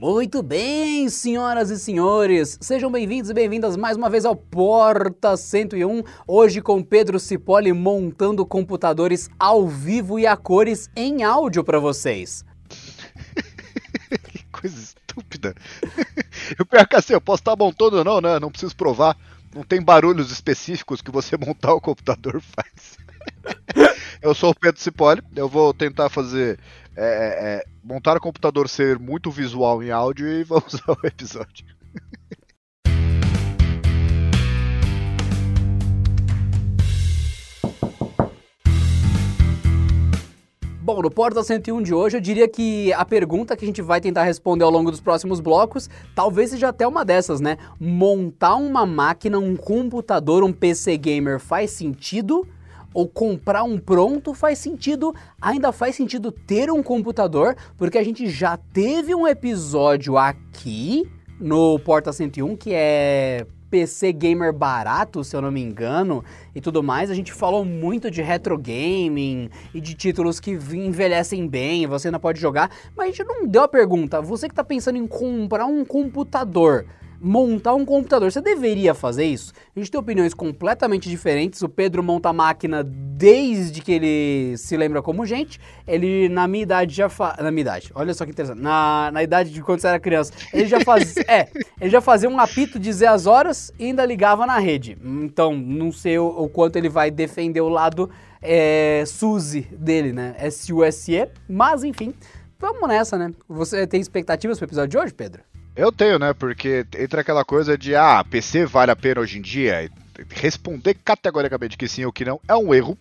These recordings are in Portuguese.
Muito bem, senhoras e senhores, sejam bem-vindos e bem-vindas mais uma vez ao Porta 101, hoje com Pedro Cipolli montando computadores ao vivo e a cores em áudio para vocês. que coisa estúpida. Eu assim, eu posso estar montando não, né? Não preciso provar. Não tem barulhos específicos que você montar o computador faz. eu sou o Pedro Cipolli, eu vou tentar fazer é, é, é, montar o computador ser muito visual em áudio e vamos ao episódio. Bom, no Porta 101 de hoje, eu diria que a pergunta que a gente vai tentar responder ao longo dos próximos blocos, talvez seja até uma dessas, né? Montar uma máquina, um computador, um PC gamer faz sentido? Ou comprar um pronto faz sentido, ainda faz sentido ter um computador, porque a gente já teve um episódio aqui no Porta 101 que é PC gamer barato, se eu não me engano, e tudo mais. A gente falou muito de retro gaming e de títulos que envelhecem bem, você ainda pode jogar, mas a gente não deu a pergunta. Você que está pensando em comprar um computador, montar um computador. Você deveria fazer isso? A gente tem opiniões completamente diferentes. O Pedro monta a máquina desde que ele se lembra como gente. Ele, na minha idade, já faz. Na minha idade, olha só que interessante. Na, na idade de quando você era criança, ele já fazia. é, ele já fazia um apito dizer as horas e ainda ligava na rede. Então, não sei o, o quanto ele vai defender o lado é, SUSE dele, né? S-U-S-E. Mas, enfim, vamos nessa, né? Você tem expectativas pro episódio de hoje, Pedro? Eu tenho, né? Porque entra aquela coisa de, ah, PC vale a pena hoje em dia. Responder categoricamente que sim ou que não é um erro,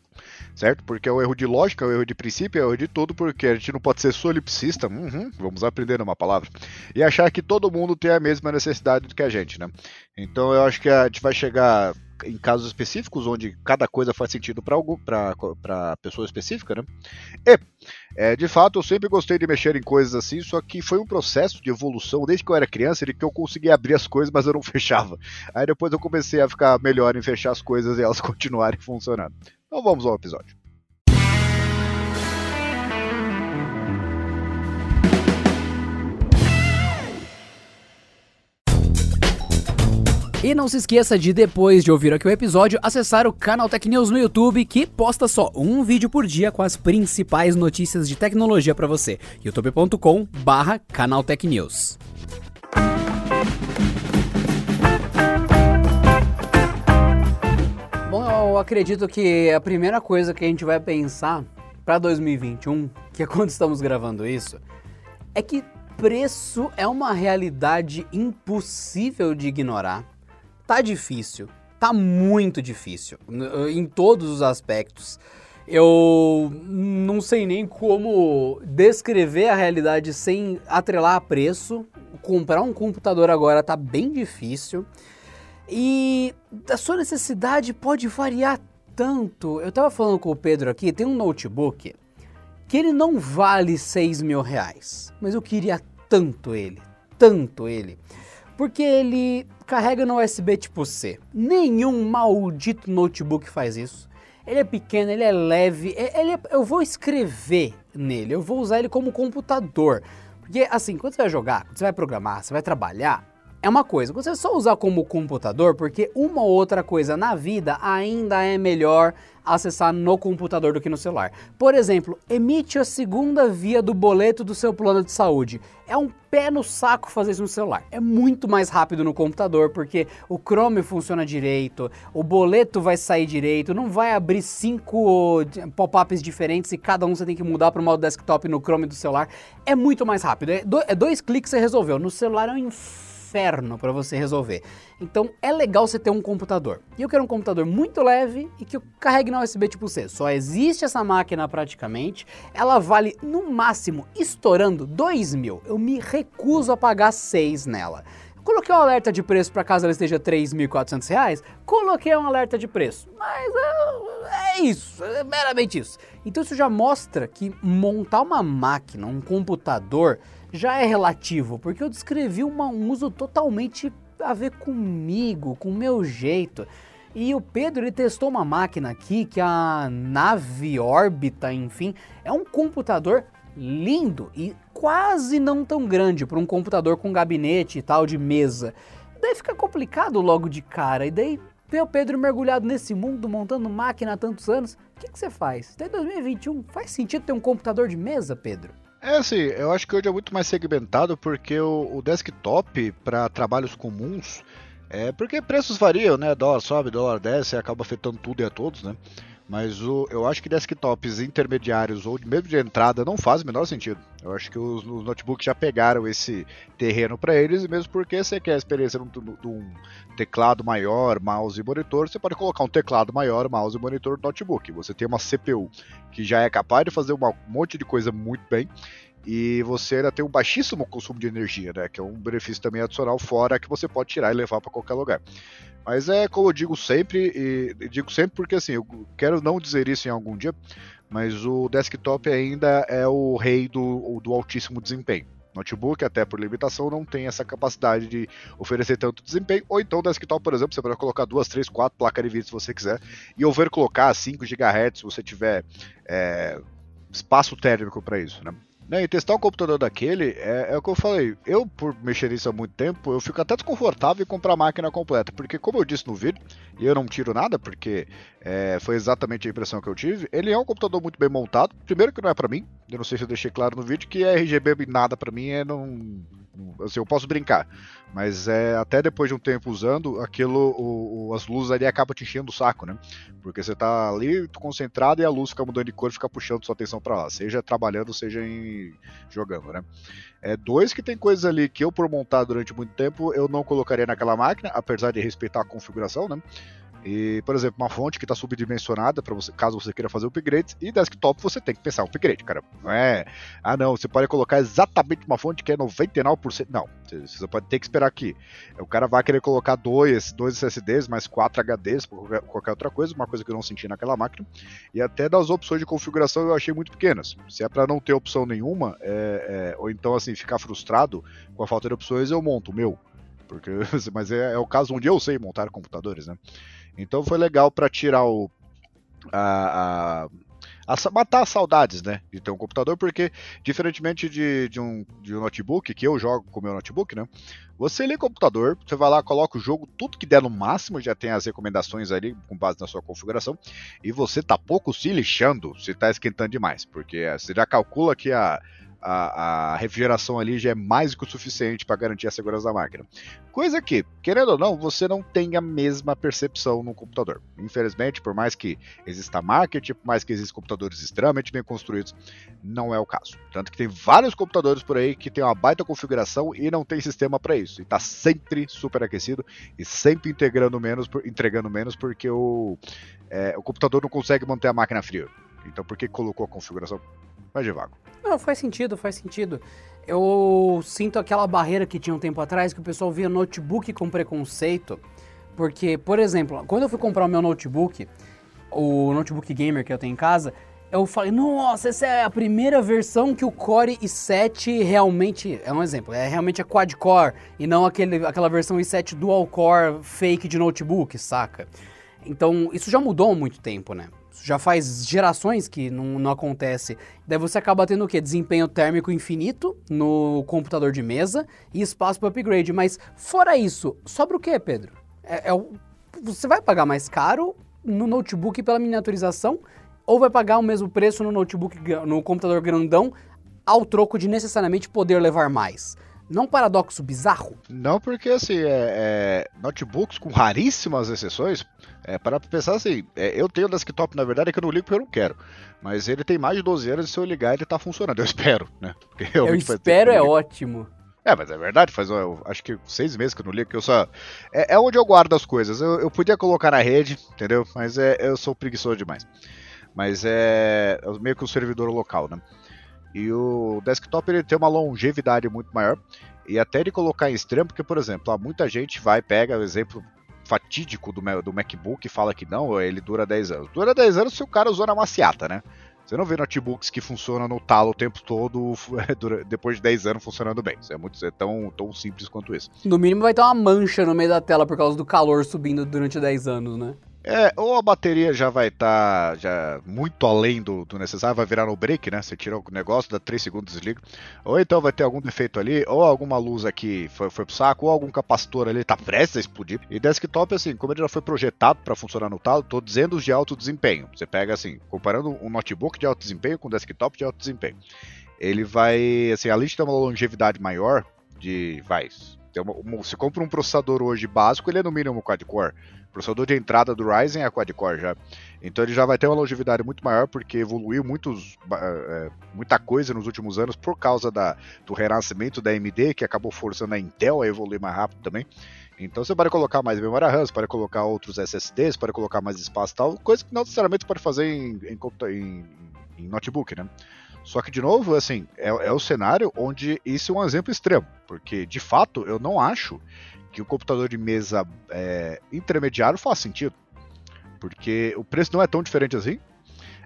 certo? Porque é um erro de lógica, é um erro de princípio, é um erro de tudo, porque a gente não pode ser solipsista, uhum, vamos aprender uma palavra, e achar que todo mundo tem a mesma necessidade do que a gente, né? Então eu acho que a gente vai chegar em casos específicos, onde cada coisa faz sentido para pessoa específica, né? E, é, de fato, eu sempre gostei de mexer em coisas assim, só que foi um processo de evolução desde que eu era criança, de que eu conseguia abrir as coisas, mas eu não fechava. Aí depois eu comecei a ficar melhor em fechar as coisas e elas continuarem funcionando. Então vamos ao episódio. E não se esqueça de, depois de ouvir aqui o episódio, acessar o canal Tech News no YouTube, que posta só um vídeo por dia com as principais notícias de tecnologia para você. youtube.com barra canal Tech News. Bom, eu acredito que a primeira coisa que a gente vai pensar para 2021, que é quando estamos gravando isso, é que preço é uma realidade impossível de ignorar tá difícil. Tá muito difícil em todos os aspectos. Eu não sei nem como descrever a realidade sem atrelar a preço. Comprar um computador agora tá bem difícil. E a sua necessidade pode variar tanto. Eu tava falando com o Pedro aqui, tem um notebook que ele não vale 6 mil reais. Mas eu queria tanto ele, tanto ele. Porque ele carrega no USB tipo C. Nenhum maldito notebook faz isso. Ele é pequeno, ele é leve, ele é, eu vou escrever nele, eu vou usar ele como computador. Porque assim, quando você vai jogar, quando você vai programar, você vai trabalhar, é uma coisa. Você só usar como computador, porque uma ou outra coisa na vida ainda é melhor acessar no computador do que no celular. Por exemplo, emite a segunda via do boleto do seu plano de saúde. É um pé no saco fazer isso no celular. É muito mais rápido no computador, porque o Chrome funciona direito, o boleto vai sair direito, não vai abrir cinco pop-ups diferentes e cada um você tem que mudar para o modo desktop no Chrome do celular. É muito mais rápido. É, é dois cliques você resolveu. No celular é um inferno inferno para você resolver. Então é legal você ter um computador. E eu quero um computador muito leve e que carregue na USB tipo C. Só existe essa máquina praticamente. Ela vale no máximo, estourando, 2 mil. Eu me recuso a pagar 6 nela. Coloquei um alerta de preço para caso ela esteja R$ 3.400, coloquei um alerta de preço. Mas é, é isso, é meramente isso. Então isso já mostra que montar uma máquina, um computador, já é relativo, porque eu descrevi uma, um uso totalmente a ver comigo, com o meu jeito. E o Pedro ele testou uma máquina aqui que a nave órbita, enfim, é um computador lindo e quase não tão grande para um computador com gabinete e tal de mesa. Daí fica complicado logo de cara. E daí vê o Pedro mergulhado nesse mundo, montando máquina há tantos anos. O que, que você faz? Até 2021, faz sentido ter um computador de mesa, Pedro? É assim, eu acho que hoje é muito mais segmentado porque o, o desktop para trabalhos comuns é porque preços variam, né? Dólar sobe, dólar desce, acaba afetando tudo e a todos, né? Mas o, eu acho que desktops intermediários ou mesmo de entrada não faz o menor sentido. Eu acho que os, os notebooks já pegaram esse terreno para eles, e mesmo porque você quer a experiência de um teclado maior, mouse e monitor, você pode colocar um teclado maior, mouse e monitor no notebook. Você tem uma CPU que já é capaz de fazer um monte de coisa muito bem e você ainda tem um baixíssimo consumo de energia, né? Que é um benefício também adicional fora que você pode tirar e levar para qualquer lugar. Mas é como eu digo sempre, e digo sempre porque assim, eu quero não dizer isso em algum dia, mas o desktop ainda é o rei do, do altíssimo desempenho. Notebook, até por limitação, não tem essa capacidade de oferecer tanto desempenho. Ou então, desktop, por exemplo, você pode colocar duas, três, quatro placas de vídeo se você quiser. E overclockar 5 GHz se você tiver é, espaço térmico para isso. Né? Né, e testar um computador daquele é, é, o que eu falei. Eu, por mexer nisso há muito tempo, eu fico até desconfortável em comprar a máquina completa. Porque, como eu disse no vídeo, e eu não tiro nada, porque é, foi exatamente a impressão que eu tive, ele é um computador muito bem montado. Primeiro que não é para mim, eu não sei se eu deixei claro no vídeo, que RGB nada para mim é não assim, eu posso brincar, mas é até depois de um tempo usando, aquilo, o, o, as luzes ali acabam te enchendo o saco, né? Porque você tá ali concentrado e a luz fica mudando de cor, fica puxando sua atenção para lá, seja trabalhando, seja em, jogando, né? É dois que tem coisas ali que eu por montar durante muito tempo eu não colocaria naquela máquina, apesar de respeitar a configuração, né? E, por exemplo, uma fonte que está subdimensionada para você, caso você queira fazer upgrades, e desktop você tem que pensar upgrade, cara. Não é, ah não, você pode colocar exatamente uma fonte que é 99%. Não, você pode ter que esperar aqui. O cara vai querer colocar dois, dois SSDs, mais quatro HDs, qualquer, qualquer outra coisa, uma coisa que eu não senti naquela máquina. E até das opções de configuração eu achei muito pequenas. Se é para não ter opção nenhuma, é, é, ou então assim, ficar frustrado com a falta de opções, eu monto o meu. Porque, mas é, é o caso onde eu sei montar computadores, né? Então foi legal para tirar o. A, a, a, matar as saudades, né? De ter um computador, porque, diferentemente de, de, um, de um notebook, que eu jogo com o meu notebook, né? Você o computador, você vai lá, coloca o jogo, tudo que der no máximo, já tem as recomendações ali com base na sua configuração, e você tá pouco se lixando se tá esquentando demais, porque você já calcula que a a, a, refrigeração ali já é mais do que o suficiente para garantir a segurança da máquina. Coisa que, querendo ou não, você não tem a mesma percepção no computador. Infelizmente, por mais que exista marketing, por mais que existam computadores extremamente bem construídos, não é o caso. Tanto que tem vários computadores por aí que tem uma baita configuração e não tem sistema para isso. E está sempre super aquecido e sempre integrando menos, entregando menos porque o, é, o computador não consegue manter a máquina fria. Então por que colocou a configuração mais devagar? Não, faz sentido, faz sentido. Eu sinto aquela barreira que tinha um tempo atrás que o pessoal via notebook com preconceito. Porque, por exemplo, quando eu fui comprar o meu notebook, o notebook gamer que eu tenho em casa, eu falei, nossa, essa é a primeira versão que o Core i7 realmente. É um exemplo, é realmente a quad-core e não aquele, aquela versão i7 dual-core fake de notebook, saca? Então, isso já mudou há muito tempo, né? Já faz gerações que não, não acontece. Daí você acaba tendo o quê? Desempenho térmico infinito no computador de mesa e espaço para upgrade. Mas fora isso, sobra o quê, Pedro? É, é, você vai pagar mais caro no notebook pela miniaturização ou vai pagar o mesmo preço no notebook, no computador grandão, ao troco de necessariamente poder levar mais? Não é um paradoxo bizarro? Não, porque assim, é, é, notebooks com raríssimas exceções, é, para pensar assim, é, eu tenho desktop na verdade é que eu não ligo porque eu não quero. Mas ele tem mais de 12 anos e se eu ligar ele tá funcionando. Eu espero, né? eu espero é ótimo. É, mas é verdade, faz eu, acho que seis meses que eu não ligo, que eu só. É, é onde eu guardo as coisas. Eu, eu, podia colocar na rede, entendeu? Mas é, eu sou preguiçoso demais. Mas é, é meio que um servidor local, né? E o desktop ele tem uma longevidade muito maior. E até de colocar em extremo, porque, por exemplo, muita gente vai, pega o exemplo fatídico do, do MacBook e fala que não, ele dura 10 anos. Dura 10 anos se o cara usou na maciata, né? Você não vê notebooks que funcionam no talo o tempo todo, depois de 10 anos funcionando bem. Isso é, muito, é tão, tão simples quanto isso. No mínimo vai ter uma mancha no meio da tela por causa do calor subindo durante 10 anos, né? É, ou a bateria já vai estar tá, já muito além do, do, necessário, vai virar no break, né? Você tira o negócio, dá 3 segundos desliga. Ou então vai ter algum defeito ali, ou alguma luz aqui foi, foi pro saco, ou algum capacitor ali tá prestes a explodir. E desktop, assim, como ele já foi projetado para funcionar no talo, tô dizendo os de alto desempenho. Você pega assim, comparando um notebook de alto desempenho com um desktop de alto desempenho. Ele vai, assim, além de ter uma longevidade maior, de, vai, uma, você compra um processador hoje básico, ele é no mínimo quad-core. Processador de entrada do Ryzen é quad-core já. Então ele já vai ter uma longevidade muito maior, porque evoluiu muitos, é, muita coisa nos últimos anos por causa da, do renascimento da AMD, que acabou forçando a Intel a evoluir mais rápido também. Então você pode colocar mais memória RAM, você pode colocar outros SSDs, pode colocar mais espaço e tal, coisa que não necessariamente pode fazer em, em, em, em notebook, né? Só que, de novo, assim, é, é o cenário onde isso é um exemplo extremo. Porque, de fato, eu não acho que o computador de mesa é, intermediário faz sentido. Porque o preço não é tão diferente assim.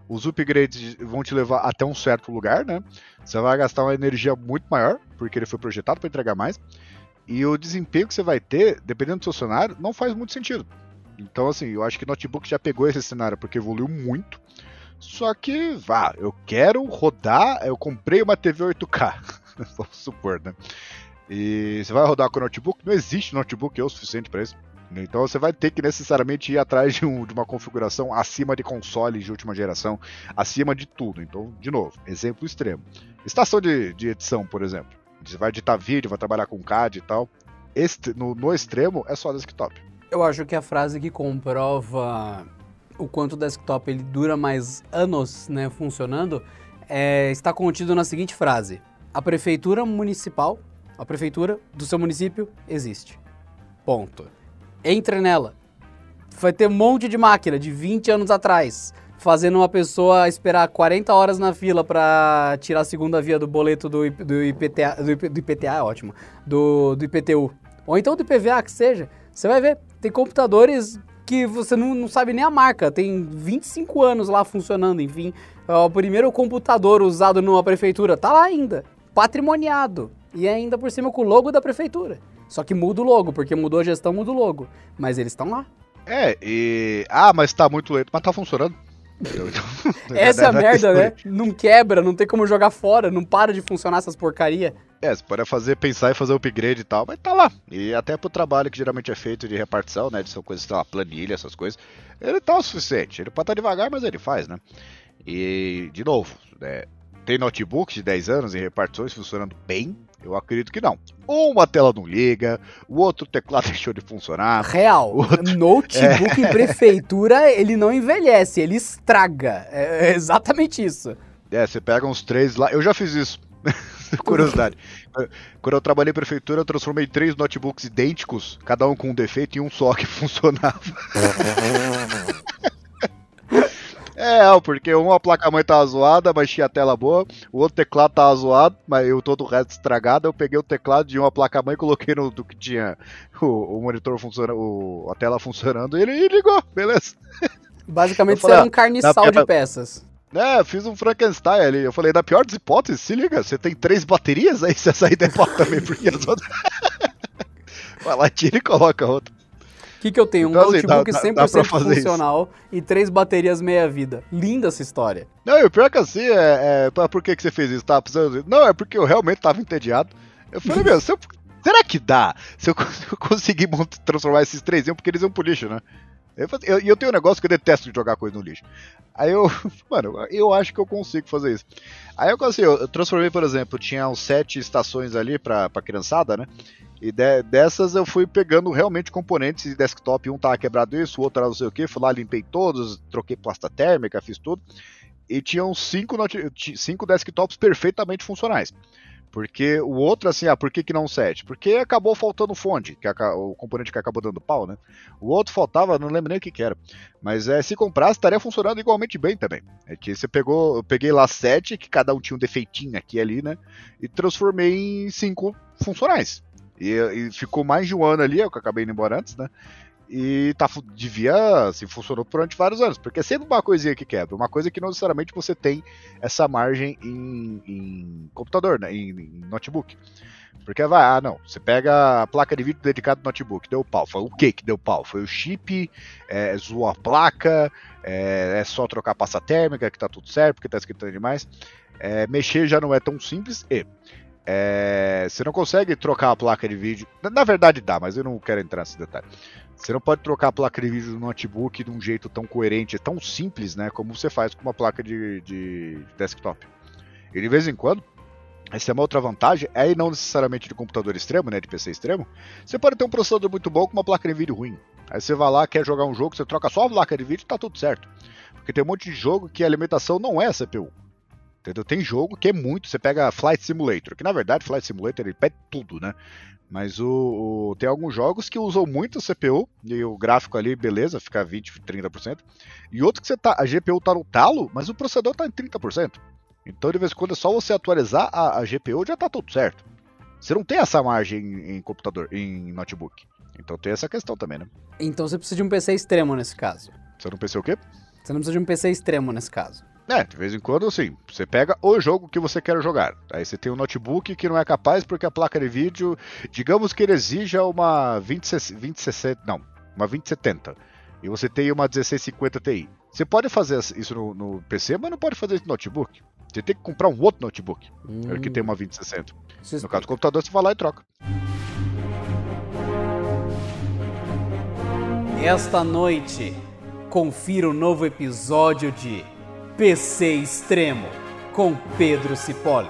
Os upgrades vão te levar até um certo lugar, né? Você vai gastar uma energia muito maior, porque ele foi projetado para entregar mais. E o desempenho que você vai ter, dependendo do seu cenário, não faz muito sentido. Então, assim, eu acho que notebook já pegou esse cenário porque evoluiu muito. Só que, vá, eu quero rodar. Eu comprei uma TV 8K, vamos supor, né? E você vai rodar com notebook? Não existe notebook o suficiente para isso. Então você vai ter que necessariamente ir atrás de, um, de, uma configuração acima de consoles de última geração, acima de tudo. Então, de novo, exemplo extremo. Estação de, de edição, por exemplo. Você vai editar vídeo, vai trabalhar com CAD e tal. Este, no, no extremo é só desktop. Eu acho que a frase que comprova o quanto o desktop ele dura mais anos né, funcionando, é, está contido na seguinte frase: A prefeitura municipal, a prefeitura do seu município existe. Ponto. Entre nela. Vai ter um monte de máquina de 20 anos atrás, fazendo uma pessoa esperar 40 horas na fila para tirar a segunda via do boleto do, do IPTA, do, do IPTA é ótimo, do, do IPTU. Ou então do IPVA, que seja. Você vai ver, tem computadores que você não, não sabe nem a marca, tem 25 anos lá funcionando, enfim. É o primeiro computador usado numa prefeitura tá lá ainda, patrimoniado. E ainda por cima com o logo da prefeitura. Só que muda o logo, porque mudou a gestão, muda o logo. Mas eles estão lá. É, e. Ah, mas tá muito lento, mas tá funcionando. Essa é a merda, né? Não quebra, não tem como jogar fora, não para de funcionar essas porcaria. É, você pode fazer, pensar e fazer upgrade e tal, mas tá lá. E até pro trabalho que geralmente é feito de repartição, né? De são coisas, sei lá, planilha, essas coisas. Ele tá o suficiente. Ele pode estar tá devagar, mas ele faz, né? E, de novo, né? Tem notebooks de 10 anos em repartições funcionando bem, eu acredito que não. Ou uma tela não liga, o outro teclado deixou de funcionar. Real. Outro... Notebook é... em prefeitura, ele não envelhece, ele estraga. É, é exatamente isso. É, você pega uns três lá. Eu já fiz isso. Curiosidade. Quando eu trabalhei em prefeitura, eu transformei três notebooks idênticos, cada um com um defeito, em um só que funcionava. É, porque uma placa-mãe tava zoada, mas tinha tela boa. O outro teclado tava zoado, mas eu todo o resto estragado. Eu peguei o teclado de uma placa-mãe, coloquei no do que tinha o, o monitor funcionando, a tela funcionando, e ele ligou, beleza. Basicamente falei, você era um carniçal de peças. É, fiz um Frankenstein ali. Eu falei, na pior das hipóteses, se liga, você tem três baterias aí, você sair da também, porque as outras. Vai lá, tira e coloca outra que, que eu tenho? Um então, assim, notebook dá, 100% dá funcional isso. e três baterias meia-vida. Linda essa história. Não, e o pior é que assim, é, é, por que, que você fez isso? Tava precisando... Não, é porque eu realmente tava entediado. Eu falei, meu, eu, será que dá? Se eu, se eu conseguir transformar esses três em porque eles iam pro lixo, né? E eu, eu, tenho um negócio que eu detesto de jogar coisa no lixo. Aí eu, mano, eu acho que eu consigo fazer isso. Aí eu, assim, eu, transformei, por exemplo, tinha uns sete estações ali pra, pra criançada, né? E de, dessas eu fui pegando realmente componentes de desktop. Um tava quebrado isso, o outro era não sei o que. Fui lá, limpei todos, troquei pasta térmica, fiz tudo. E tinham cinco, cinco desktops perfeitamente funcionais. Porque o outro, assim, ah, por que, que não 7? Porque acabou faltando fonte, que é o componente que acabou dando pau, né? O outro faltava, não lembro nem o que, que era. Mas é, se comprasse, estaria funcionando igualmente bem também. É que você pegou, eu peguei lá 7, que cada um tinha um defeitinho aqui ali, né? E transformei em cinco funcionais. E, e, ficou mais de um ano ali, eu que acabei indo embora antes, né? E tá, devia, assim, funcionou durante vários anos, porque é sempre uma coisinha que quebra, uma coisa que não necessariamente você tem essa margem em, em computador, né? Em, em, notebook. Porque vai, ah não, você pega a placa de vídeo dedicada ao notebook, deu pau. Foi o que que deu pau? Foi o chip, é, zoou a placa, é, é, só trocar a pasta térmica que tá tudo certo, porque tá esquentando demais. É, mexer já não é tão simples e é, você não consegue trocar a placa de vídeo. Na verdade dá, mas eu não quero entrar nesse detalhe. Você não pode trocar a placa de vídeo do notebook de um jeito tão coerente, tão simples, né? Como você faz com uma placa de, de desktop. E de vez em quando, essa é uma outra vantagem, é não necessariamente de computador extremo, né, de PC extremo, você pode ter um processador muito bom com uma placa de vídeo ruim. Aí você vai lá, quer jogar um jogo, você troca só a placa de vídeo e tá tudo certo. Porque tem um monte de jogo que a alimentação não é CPU. Entendeu? Tem jogo que é muito, você pega Flight Simulator, que na verdade Flight Simulator ele pede tudo, né? Mas o, o, tem alguns jogos que usam muito a CPU, e o gráfico ali, beleza, fica 20, 30%. E outros que você tá, a GPU tá no talo, mas o processador tá em 30%. Então, de vez em quando, é só você atualizar a, a GPU já tá tudo certo. Você não tem essa margem em, em computador, em notebook. Então tem essa questão também, né? Então você precisa de um PC extremo nesse caso. Você não PC o quê? Você não precisa de um PC extremo nesse caso. É, de vez em quando, assim, você pega o jogo que você quer jogar. Aí você tem um notebook que não é capaz porque a placa de vídeo, digamos que ele exija uma 20, 2060, não, uma 2070. E você tem uma 1650 Ti. Você pode fazer isso no, no PC, mas não pode fazer isso no notebook. Você tem que comprar um outro notebook hum. que tem uma 2060. No caso do computador, você vai lá e troca. Esta noite, confira o novo episódio de PC Extremo com Pedro Cipolle.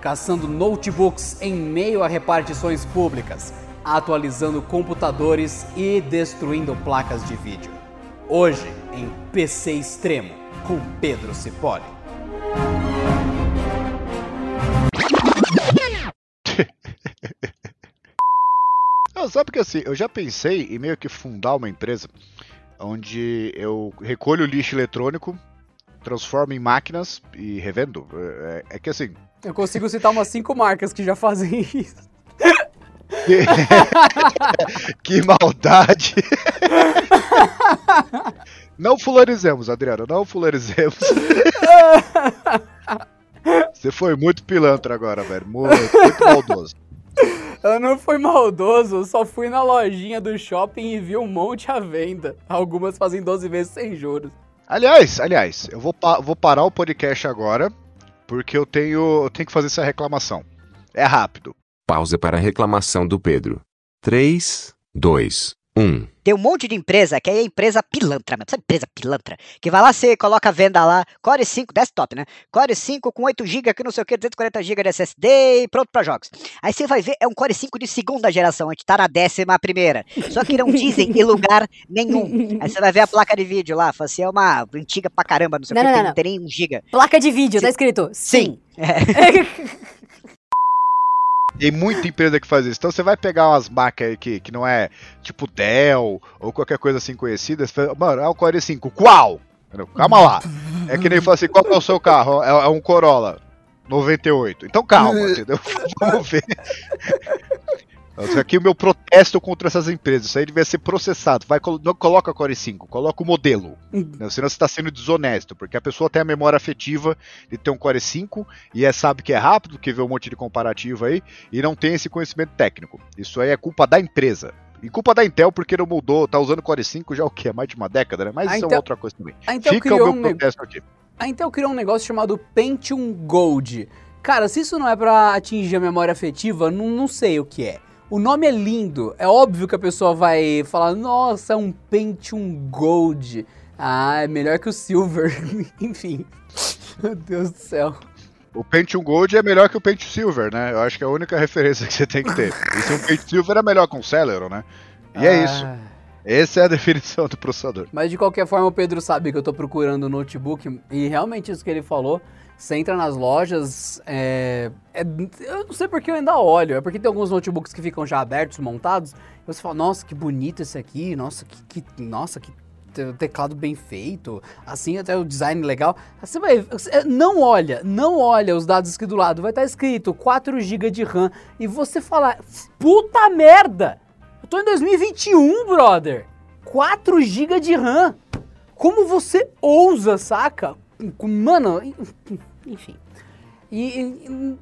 Caçando notebooks em meio a repartições públicas, atualizando computadores e destruindo placas de vídeo. Hoje, em PC Extremo, com Pedro Cipolle. Não, sabe que assim, eu já pensei em meio que fundar uma empresa onde eu recolho lixo eletrônico, transformo em máquinas e revendo. É, é que assim. Eu consigo citar umas cinco marcas que já fazem isso. que maldade! Não fularizemos, Adriano, não fularizemos. Você foi muito pilantra agora, velho. Muito, muito maldoso. Eu não fui maldoso, só fui na lojinha do shopping e vi um monte à venda. Algumas fazem 12 vezes sem juros. Aliás, aliás, eu vou, pa vou parar o podcast agora, porque eu tenho, eu tenho que fazer essa reclamação. É rápido. Pausa para a reclamação do Pedro. 3, 2, 1. Tem um monte de empresa que é empresa pilantra, sabe empresa pilantra? Que vai lá, você coloca a venda lá, Core 5, desktop, né? Core 5 com 8 GB, que não sei o que, 240 GB de SSD e pronto para jogos. Aí você vai ver, é um Core 5 de segunda geração, a gente tá na décima primeira. Só que não dizem em lugar nenhum. Aí você vai ver a placa de vídeo lá, fala assim, é uma antiga pra caramba, não sei o que, não, não tem nem 1 GB. Placa de vídeo, tá escrito? Sim. Sim. É. Tem muita empresa que faz isso. Então você vai pegar umas marcas aí que, que não é tipo Dell ou qualquer coisa assim conhecida. Você fala, Mano, é o Core 5. Qual? Calma lá. É que nem falar assim: qual é o seu carro? É, é um Corolla 98. Então calma, entendeu? Vamos ver. Isso aqui é o meu protesto contra essas empresas. Isso aí devia ser processado. Vai, não coloca Core 5, coloca o modelo. Uhum. Senão você está sendo desonesto, porque a pessoa tem a memória afetiva de ter um Core 5 e é, sabe que é rápido, que vê um monte de comparativo aí, e não tem esse conhecimento técnico. Isso aí é culpa da empresa. E culpa da Intel porque não mudou, tá usando Core 5 já o quê? Mais de uma década, né? Mas a isso Intel... é outra coisa também. A Fica o meu protesto aqui. A Intel criou um negócio chamado Pentium Gold. Cara, se isso não é para atingir a memória afetiva, não, não sei o que é. O nome é lindo. É óbvio que a pessoa vai falar: Nossa, é um Pentium Gold. Ah, é melhor que o Silver. Enfim. Meu Deus do céu. O Pentium Gold é melhor que o Pentium Silver, né? Eu acho que é a única referência que você tem que ter. E se um Pentium Silver é melhor com o Celeron, né? E é ah. é isso. Essa é a definição do processador. Mas de qualquer forma, o Pedro sabe que eu tô procurando um notebook e realmente isso que ele falou você entra nas lojas, é, é, eu não sei porque eu ainda olho, é porque tem alguns notebooks que ficam já abertos, montados, e você fala, nossa, que bonito esse aqui, nossa, que, que nossa, que teclado bem feito, assim até o design legal. Você vai, você não olha, não olha os dados aqui do lado, vai estar escrito 4 GB de RAM e você fala, puta merda! Eu tô em 2021, brother. 4 GB de RAM. Como você ousa, saca? Mano, enfim. E, e-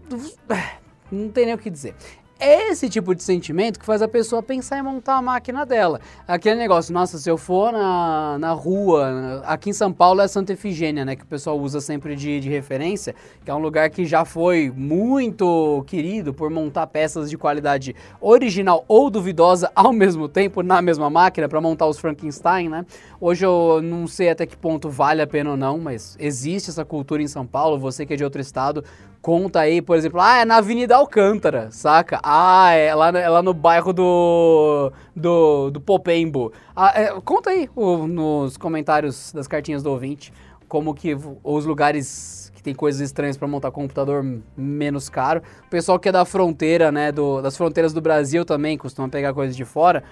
não tem nem o que dizer. É esse tipo de sentimento que faz a pessoa pensar em montar a máquina dela. Aquele negócio, nossa, se eu for na, na rua, aqui em São Paulo é Santa Efigênia, né? Que o pessoal usa sempre de, de referência, que é um lugar que já foi muito querido por montar peças de qualidade original ou duvidosa ao mesmo tempo na mesma máquina para montar os Frankenstein, né? Hoje eu não sei até que ponto vale a pena ou não, mas existe essa cultura em São Paulo. Você que é de outro estado, conta aí, por exemplo, ah, é na Avenida Alcântara, saca? Ah, é lá, é lá no bairro do, do, do Popembo. Ah, é, conta aí o- nos comentários das cartinhas do ouvinte como que os lugares que tem coisas estranhas para montar computador menos caro. O pessoal que é da fronteira, né, do, das fronteiras do Brasil também costuma pegar coisas de fora.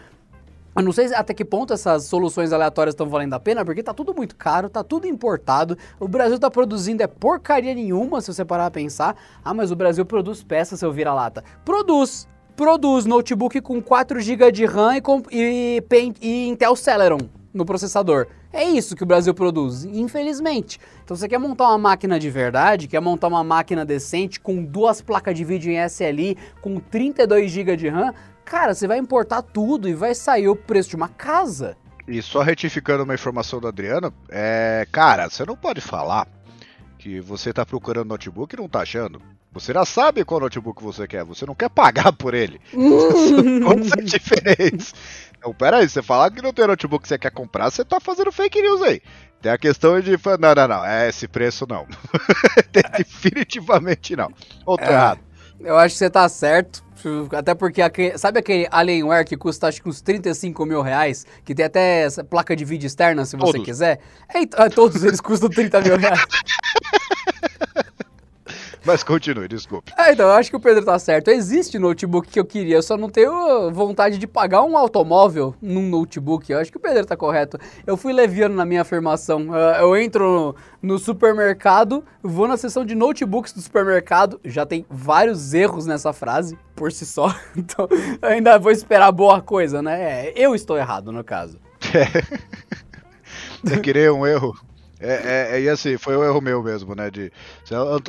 Eu não sei se- até que ponto essas soluções aleatórias estão valendo a pena, porque tá tudo muito caro, tá tudo importado. O Brasil tá produzindo é porcaria nenhuma, se você parar a pensar. Ah, mas o Brasil produz peças, seu vira-lata. Produz! Produz notebook com 4 GB de RAM e, e, e Intel Celeron no processador. É isso que o Brasil produz, infelizmente. Então você quer montar uma máquina de verdade, quer montar uma máquina decente com duas placas de vídeo em SLI, com 32 GB de RAM, cara, você vai importar tudo e vai sair o preço de uma casa. E só retificando uma informação do Adriano, é. Cara, você não pode falar que você tá procurando notebook e não tá achando. Você já sabe qual notebook você quer, você não quer pagar por ele. Quantos é diferentes? Então, peraí, você falar que não tem notebook que você quer comprar, você tá fazendo fake news aí. Tem a questão de. Não, não, não. É esse preço não. Definitivamente não. Ou tô É. errado. Eu acho que você tá certo. Até porque, sabe aquele Alienware que custa acho que uns 35 mil reais? Que tem até placa de vídeo externa, se você Todos. quiser? É, então, todos eles custam 30 mil reais. Mas continue, desculpe. É, então, eu acho que o Pedro tá certo. Existe notebook que eu queria, eu só não tenho vontade de pagar um automóvel num notebook. Eu acho que o Pedro tá correto. Eu fui leviano na minha afirmação. Eu entro no supermercado, vou na seção de notebooks do supermercado, já tem vários erros nessa frase, por si só. Então, ainda vou esperar boa coisa, né? É, eu estou errado, no caso. Você querer um erro. É, é, é, e assim, foi um erro meu mesmo, né? De,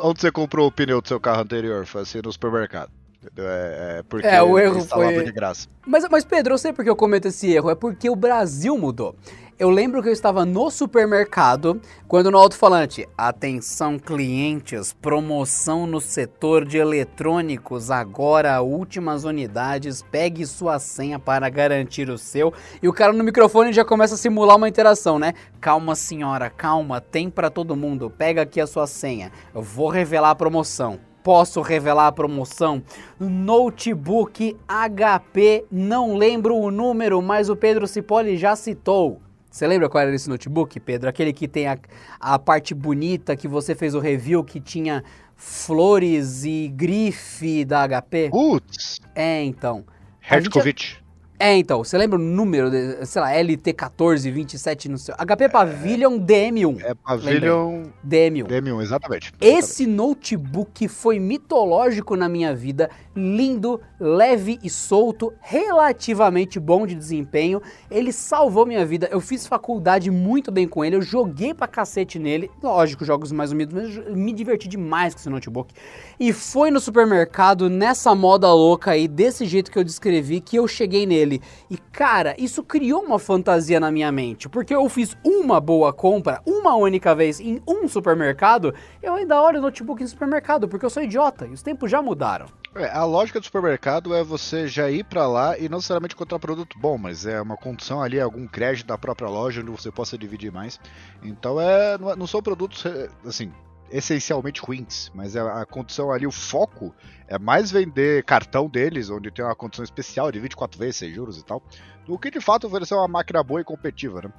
onde você comprou o pneu do seu carro anterior? Foi assim no supermercado. É, é porque É, o erro foi- de graça. Mas, mas, Pedro, eu sei porque eu cometo esse erro. É porque o Brasil mudou. Eu lembro que eu estava no supermercado quando no alto-falante, atenção clientes, promoção no setor de eletrônicos, agora últimas unidades, pegue sua senha para garantir o seu. E o cara no microfone já começa a simular uma interação, né? Calma, senhora, calma, tem para todo mundo. Pega aqui a sua senha. Eu vou revelar a promoção. Posso revelar a promoção? Notebook HP, não lembro o número, mas o Pedro Cipolli já citou. Você lembra qual era esse notebook, Pedro? Aquele que tem a, a parte bonita que você fez o review, que tinha flores e grife da HP? Putz, É, então. Hertkovich. É, então. Você lembra o número, de, sei lá, LT1427 no seu... HP Pavilion DM1. É Pavilion DM1. DM1, exatamente. Esse notebook foi mitológico na minha vida, lindo, leve e solto, relativamente bom de desempenho. Ele salvou minha vida. Eu fiz faculdade muito bem com ele, eu joguei pra cacete nele. Lógico, jogos mais humildes, mas eu me diverti demais com esse notebook. E foi no supermercado, nessa moda louca aí, desse jeito que eu descrevi, que eu cheguei nele. E cara, isso criou uma fantasia na minha mente, porque eu fiz uma boa compra, uma única vez em um supermercado, eu ainda olho notebook em supermercado, porque eu sou idiota, e os tempos já mudaram. É, a lógica do supermercado é você já ir pra lá e não necessariamente encontrar produto bom, mas é uma condição ali, algum crédito da própria loja onde você possa dividir mais. Então é, não, é- são produtos é, assim essencialmente ruins, mas a condição ali, o foco é mais vender cartão deles, onde tem uma condição especial de 24 vezes sem juros e tal, do que de fato oferecer uma máquina boa e competitiva, né?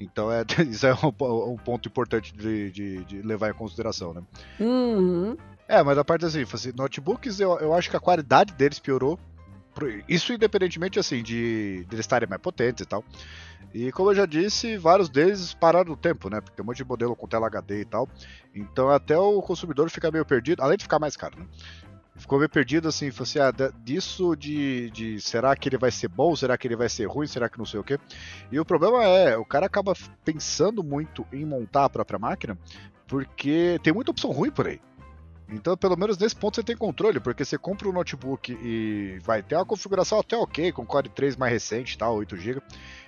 Então é, isso é um, um ponto importante de, de- de levar em consideração, né? Uhum. É, mas a parte assim, assim, notebooks eu, eu acho que a qualidade deles piorou. Isso independentemente assim de, de eles estarem mais potentes e tal. E como eu já disse, vários deles pararam no tempo, né? Porque tem um monte de modelo com tela HD e tal. Então até o consumidor fica meio perdido, além de ficar mais caro, né? Ficou meio perdido assim, falou assim, ah, disso de, de será que ele vai ser bom, será que ele vai ser ruim, será que não sei o quê. E o problema é, o cara acaba pensando muito em montar a própria máquina, porque tem muita opção ruim por aí. Então, pelo menos nesse ponto você tem controle, porque você compra um notebook e vai ter uma configuração até ok, com Core 3 mais recente, tá, 8 GB.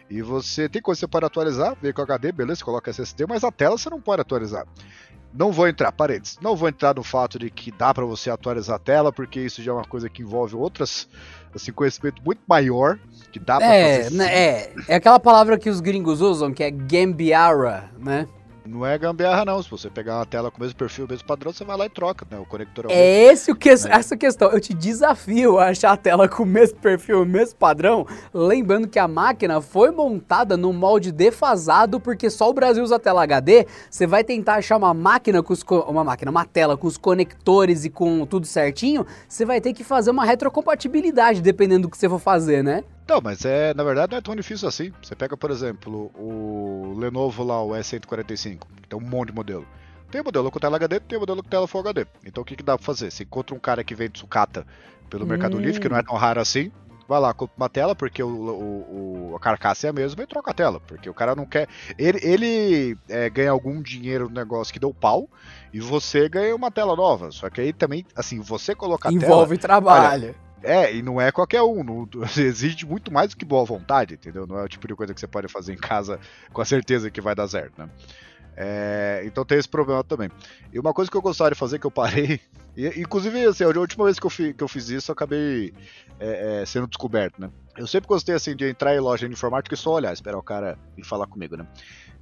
E você tem coisa que você pode atualizar, veio com HD, beleza, coloca SSD, mas a tela você não pode atualizar. Não vou entrar, paredes, não vou entrar no fato de que dá para você atualizar a tela, porque isso já é uma coisa que envolve outras, assim, conhecimento muito maior, que dá pra É, fazer. né, é, é aquela palavra que os gringos usam, que é gambiarra, né? Não é gambiarra não, se você pegar uma tela com o mesmo perfil, o mesmo padrão, você vai lá e troca, né, o conector é o mesmo. É esse o que, essa questão. Eu te desafio a achar a tela com o mesmo perfil, o mesmo padrão, lembrando que a máquina foi montada num molde defasado, porque só o Brasil usa tela HD. Você vai tentar achar uma máquina com os uma máquina, uma tela com os conectores e com tudo certinho, você vai ter que fazer uma retrocompatibilidade dependendo do que você for fazer, né? Não, mas é, na verdade não é tão difícil assim. Você pega, por exemplo, o Lenovo lá, o E145, que tem um monte de modelo. Tem modelo com tela HD, tem modelo com tela Full HD. Então o que, que dá pra fazer? Você encontra um cara que vende sucata pelo Mercado Hum. Livre, que não é tão raro assim, vai lá, compra uma tela, porque o, o- o- a carcaça é a mesma, e troca a tela. Porque o cara não quer. Ele, ele é, ganha algum dinheiro no negócio que deu pau, e você ganha uma tela nova. Só que aí também, assim, você colocar a tela. Envolve trabalho. É, e não é qualquer um. Não, exige muito mais do que boa vontade, entendeu? Não é o tipo de coisa que você pode fazer em casa com a certeza que vai dar certo, né? É, então tem esse problema também. E uma coisa que eu gostaria de fazer, que eu parei. E, inclusive, assim, a última vez que eu, fi- que eu fiz isso, eu acabei é, é, sendo descoberto, né? Eu sempre gostei assim de entrar em loja de informática e só olhar, esperar o cara vir falar comigo, né?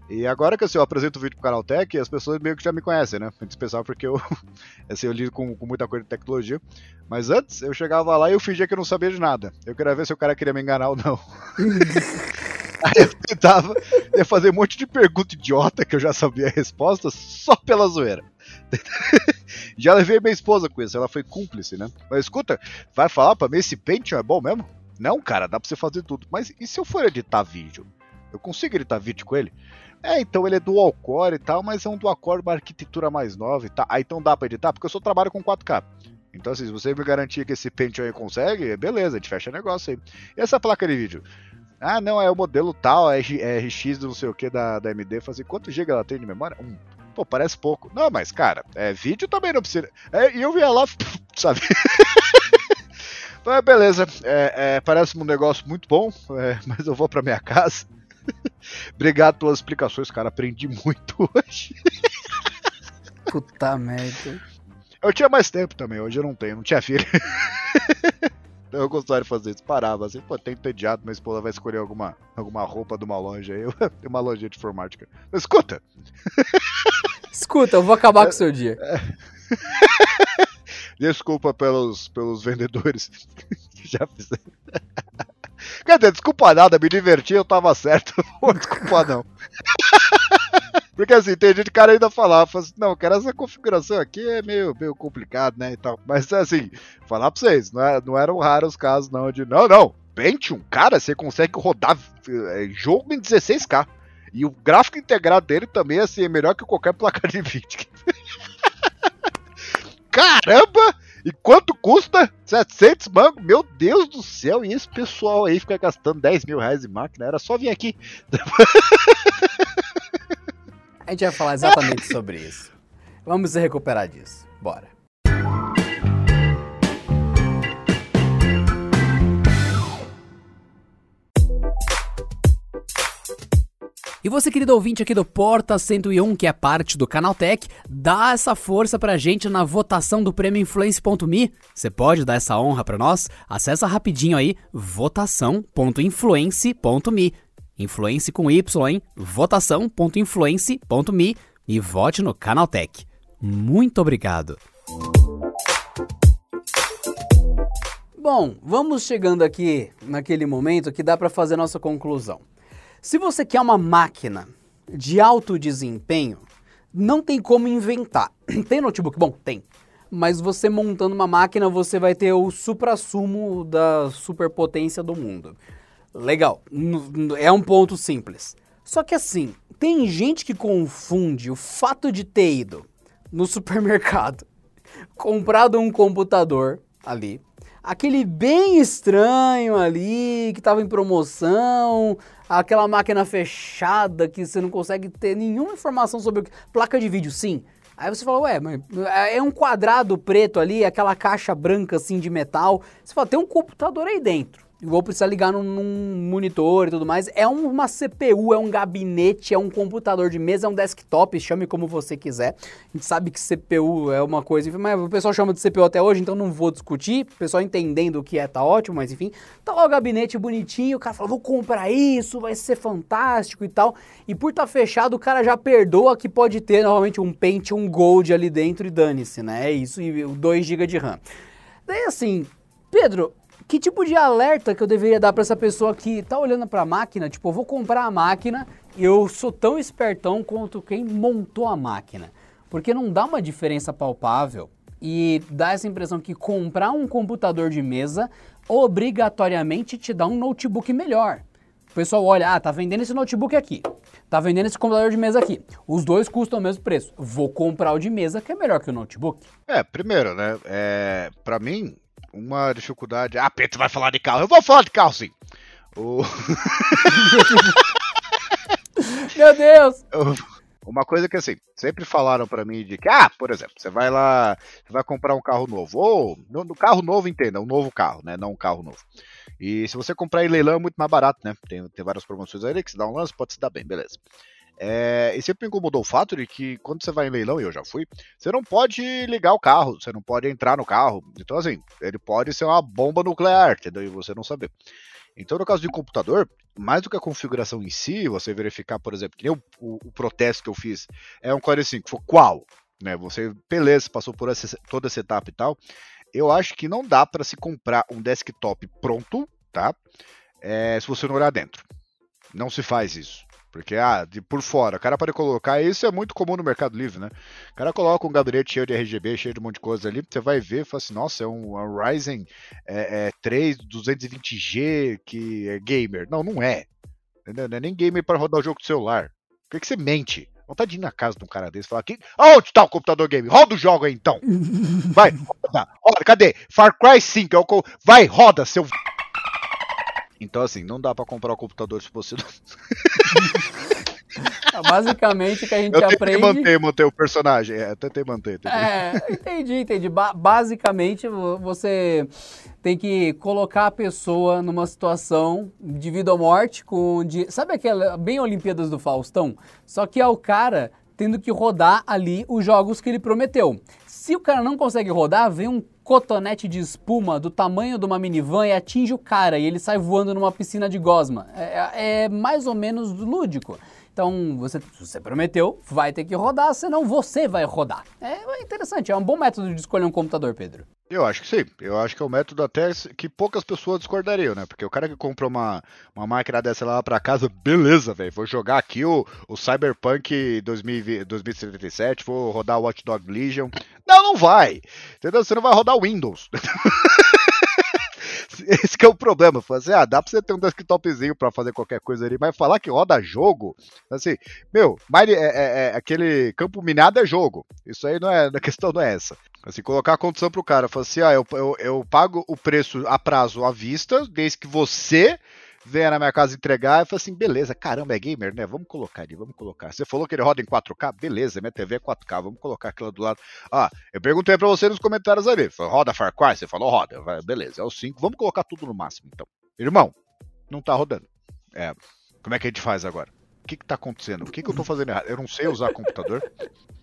E agora que assim, eu apresento o vídeo pro canal Tech, as pessoas meio que já me conhecem, né? Antes pensava porque eu, assim, eu lido com, com muita coisa de tecnologia. Mas antes eu chegava lá e eu fingia que eu não sabia de nada. Eu queria ver se o cara queria me enganar ou não. Aí eu tentava ia fazer um monte de pergunta idiota que eu já sabia a resposta só pela zoeira. já levei minha esposa com isso, ela foi cúmplice, né? Mas escuta, vai falar pra mim esse Pentium é bom mesmo? Não, cara, dá pra você fazer tudo. Mas e se eu for editar vídeo? Eu consigo editar vídeo com ele? É, então ele é dual core e tal, mas é um dual core, uma arquitetura mais nova e tal. Ah, então dá pra editar? Porque eu só trabalho com 4K. Então, assim, se você me garantir que esse Pentium aí consegue, beleza, a gente fecha negócio aí. E essa placa de vídeo? Ah, não, é o modelo tal, é é RX não sei o que da, da AMD. Fazer quanto GB ela tem de memória? Um. Pô, parece pouco. Não, mas, cara, é, vídeo também não precisa. É, e eu via lá, sabe? Então, beleza. É, é, parece um negócio muito bom, é, mas eu vou pra minha casa. Obrigado pelas explicações, cara. Aprendi muito hoje. Puta merda. Eu tinha mais tempo também, hoje eu não tenho, não tinha filho. então eu gostaria de fazer isso. Parava assim, pô, tem entediado, minha esposa vai escolher alguma, alguma roupa de uma loja aí. Eu tenho uma loja de informática. Mas escuta, Escuta, eu vou acabar com o seu dia. desculpa pelos, pelos vendedores que já fizeram. Quer dizer, desculpa nada, me diverti, eu tava certo. Não vou desculpar não. Porque assim, tem gente que cara ainda falava, fala assim, não, cara, essa configuração aqui é meio, meio complicado, né, e tal. Mas assim, falar pra vocês, não, é- não eram raros os casos não de, não, não, Pentium, cara, você consegue rodar é, jogo em 16K. E o gráfico integrado dele também, assim, é melhor que qualquer placa de vídeo. Caramba! E quanto custa? 700 mangos? Meu Deus do céu! E esse pessoal aí fica gastando 10 mil reais em máquina? Era só vir aqui. A gente vai falar exatamente sobre isso. Vamos se recuperar disso. Bora. E você, querido ouvinte aqui do Porta 101, que é parte do Canaltech, dá essa força pra gente na votação do prêmio Influence.me. Você pode dar essa honra pra nós? Acessa rapidinho aí, votação.influence.me. Influence com Y, hein? votação.influence.me e vote no Canaltech. Muito obrigado. Bom, vamos chegando aqui naquele momento que dá para fazer nossa conclusão. Se você quer uma máquina de alto desempenho, não tem como inventar. Tem notebook? Bom, tem. Mas você montando uma máquina, você vai ter o supra-sumo da superpotência do mundo. Legal, é um ponto simples. Só que assim, tem gente que confunde o fato de ter ido no supermercado, comprado um computador ali, aquele bem estranho ali, que estava em promoção, aquela máquina fechada que você não consegue ter nenhuma informação sobre o que. Placa de vídeo, sim. Aí você fala, ué, mas é um quadrado preto ali, aquela caixa branca assim de metal. Você fala, tem um computador aí dentro. Vou precisar ligar num, num monitor e tudo mais. É uma CPU, é um gabinete, é um computador de mesa, é um desktop, chame como você quiser. A gente sabe que CPU é uma coisa, mas o pessoal chama de CPU até hoje, então não vou discutir. O pessoal entendendo o que é, tá ótimo, mas enfim. Tá lá o gabinete bonitinho, o cara fala, vou comprar isso, vai ser fantástico e tal. E por tá fechado, o cara já perdoa que pode ter novamente um Pentium Gold ali dentro e dane-se, né? É isso, e 2 GB de RAM. Daí assim, Pedro, que tipo de alerta que eu deveria dar para essa pessoa que tá olhando para a máquina? Tipo, eu vou comprar a máquina e eu sou tão espertão quanto quem montou a máquina. Porque não dá uma diferença palpável e dá essa impressão que comprar um computador de mesa obrigatoriamente te dá um notebook melhor. O pessoal olha, ah, tá vendendo esse notebook aqui, tá vendendo esse computador de mesa aqui. Os dois custam o mesmo preço. Vou comprar o de mesa que é melhor que o notebook. É, primeiro, né? É, para mim, uma dificuldade. Ah, Pedro vai falar de carro. Eu vou falar de carro sim. O... Meu Deus! Uma coisa que assim, sempre falaram para mim de que, ah, por exemplo, você vai lá, você vai comprar um carro novo, ou no, no, carro novo, entenda, um novo carro, né? Não um carro novo. E se você comprar em leilão é muito mais barato, né? Tem, tem várias promoções aí que se dá um lance, pode se dar bem, beleza. É, e sempre me incomodou o fato de que quando você vai em leilão, e eu já fui, você não pode ligar o carro, você não pode entrar no carro. Então, assim, ele pode ser uma bomba nuclear, entendeu? E você não saber. Então, no caso de computador, mais do que a configuração em si, você verificar, por exemplo, que nem o, o, o protesto que eu fiz é um Core 5, foi qual? Né, você, beleza, passou por essa, toda essa etapa e tal. Eu acho que não dá para se comprar um desktop pronto, tá? É, se você não olhar dentro. Não se faz isso. Porque, ah, de por fora, o cara pode colocar, isso é muito comum no Mercado Livre, né? O cara coloca um gabinete cheio de RGB, cheio de um monte de coisa ali, você vai ver e fala assim, nossa, é um, um Ryzen é, é 3 220G que é gamer. Não, não é. Entendeu? Não é nem gamer para rodar o jogo do celular. Por que, que você mente? Vontade de ir na casa de um cara desse e falar aqui, aonde tá o computador game? Roda o jogo aí então. Vai, roda, roda, cadê? Far Cry 5, é o vai, roda, seu então, assim, não dá para comprar o computador se você não. Basicamente, o que a gente eu aprende. manter, manter o personagem. É, tentei manter. Tentei. É, entendi, entendi. Ba basicamente, você tem que colocar a pessoa numa situação de vida ou morte, com. De, sabe aquela. Bem Olimpíadas do Faustão? Só que é o cara tendo que rodar ali os jogos que ele prometeu. Se o cara não consegue rodar, vem um cotonete de espuma do tamanho de uma minivan e atinge o cara e ele sai voando numa piscina de gosma. É, é mais ou menos lúdico. Então, você, você prometeu, vai ter que rodar, senão você vai rodar. É interessante, é um bom método de escolher um computador, Pedro. Eu acho que sim. Eu acho que é um método até que poucas pessoas discordariam, né? Porque o cara que compra uma, uma máquina dessa lá pra casa, beleza, velho. Vou jogar aqui o, o Cyberpunk 2000, 2077, vou rodar o Watch Dog Legion. Não, não vai. Entendeu? Você não vai rodar o Windows. Esse é o problema. Assim, ah, dá pra você ter um desktopzinho pra fazer qualquer coisa ali, mas falar que roda jogo, assim, meu, mas é, é, é, aquele campo minado é jogo. Isso aí não é, a questão não é essa. Assim, colocar a condição pro cara, falar assim, ah, eu, eu, eu pago o preço a prazo à vista, desde que você venha na minha casa entregar e fala assim, beleza, caramba, é gamer, né? Vamos colocar ali, vamos colocar. Você falou que ele roda em 4K? Beleza, minha TV é 4K, vamos colocar aquilo do lado. Ah, eu perguntei pra você nos comentários ali, roda Far Cry? Você falou roda, beleza, é o 5, vamos colocar tudo no máximo então. Irmão, não tá rodando. É, como é que a gente faz agora? O que que tá acontecendo? O que que eu tô fazendo errado? Eu não sei usar computador?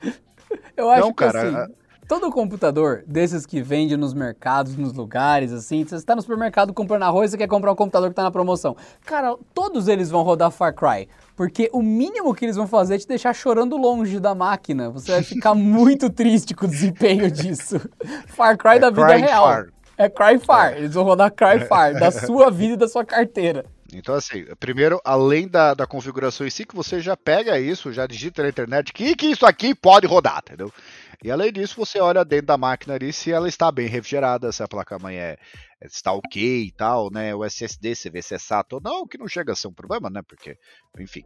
Eu acho não, cara, que assim, Todo computador desses que vende nos mercados, nos lugares, assim, você está no supermercado comprando arroz e quer comprar um computador que está na promoção. Cara, todos eles vão rodar Far Cry. Porque o mínimo que eles vão fazer é te deixar chorando longe da máquina. Você vai ficar muito triste com o desempenho disso. Far Cry é da vida real. Far. É Cry Far. Eles vão rodar Cry Far, da sua vida e da sua carteira. Então, assim, primeiro, além da, da configuração em si, que você já pega isso, já digita na internet que, que isso aqui pode rodar, entendeu? E além disso, você olha dentro da máquina ali se ela está bem refrigerada, se a placa-mãe é, está ok e tal, né? O SSD, você vê se é SATA ou não, que não chega a ser um problema, né? Porque, enfim.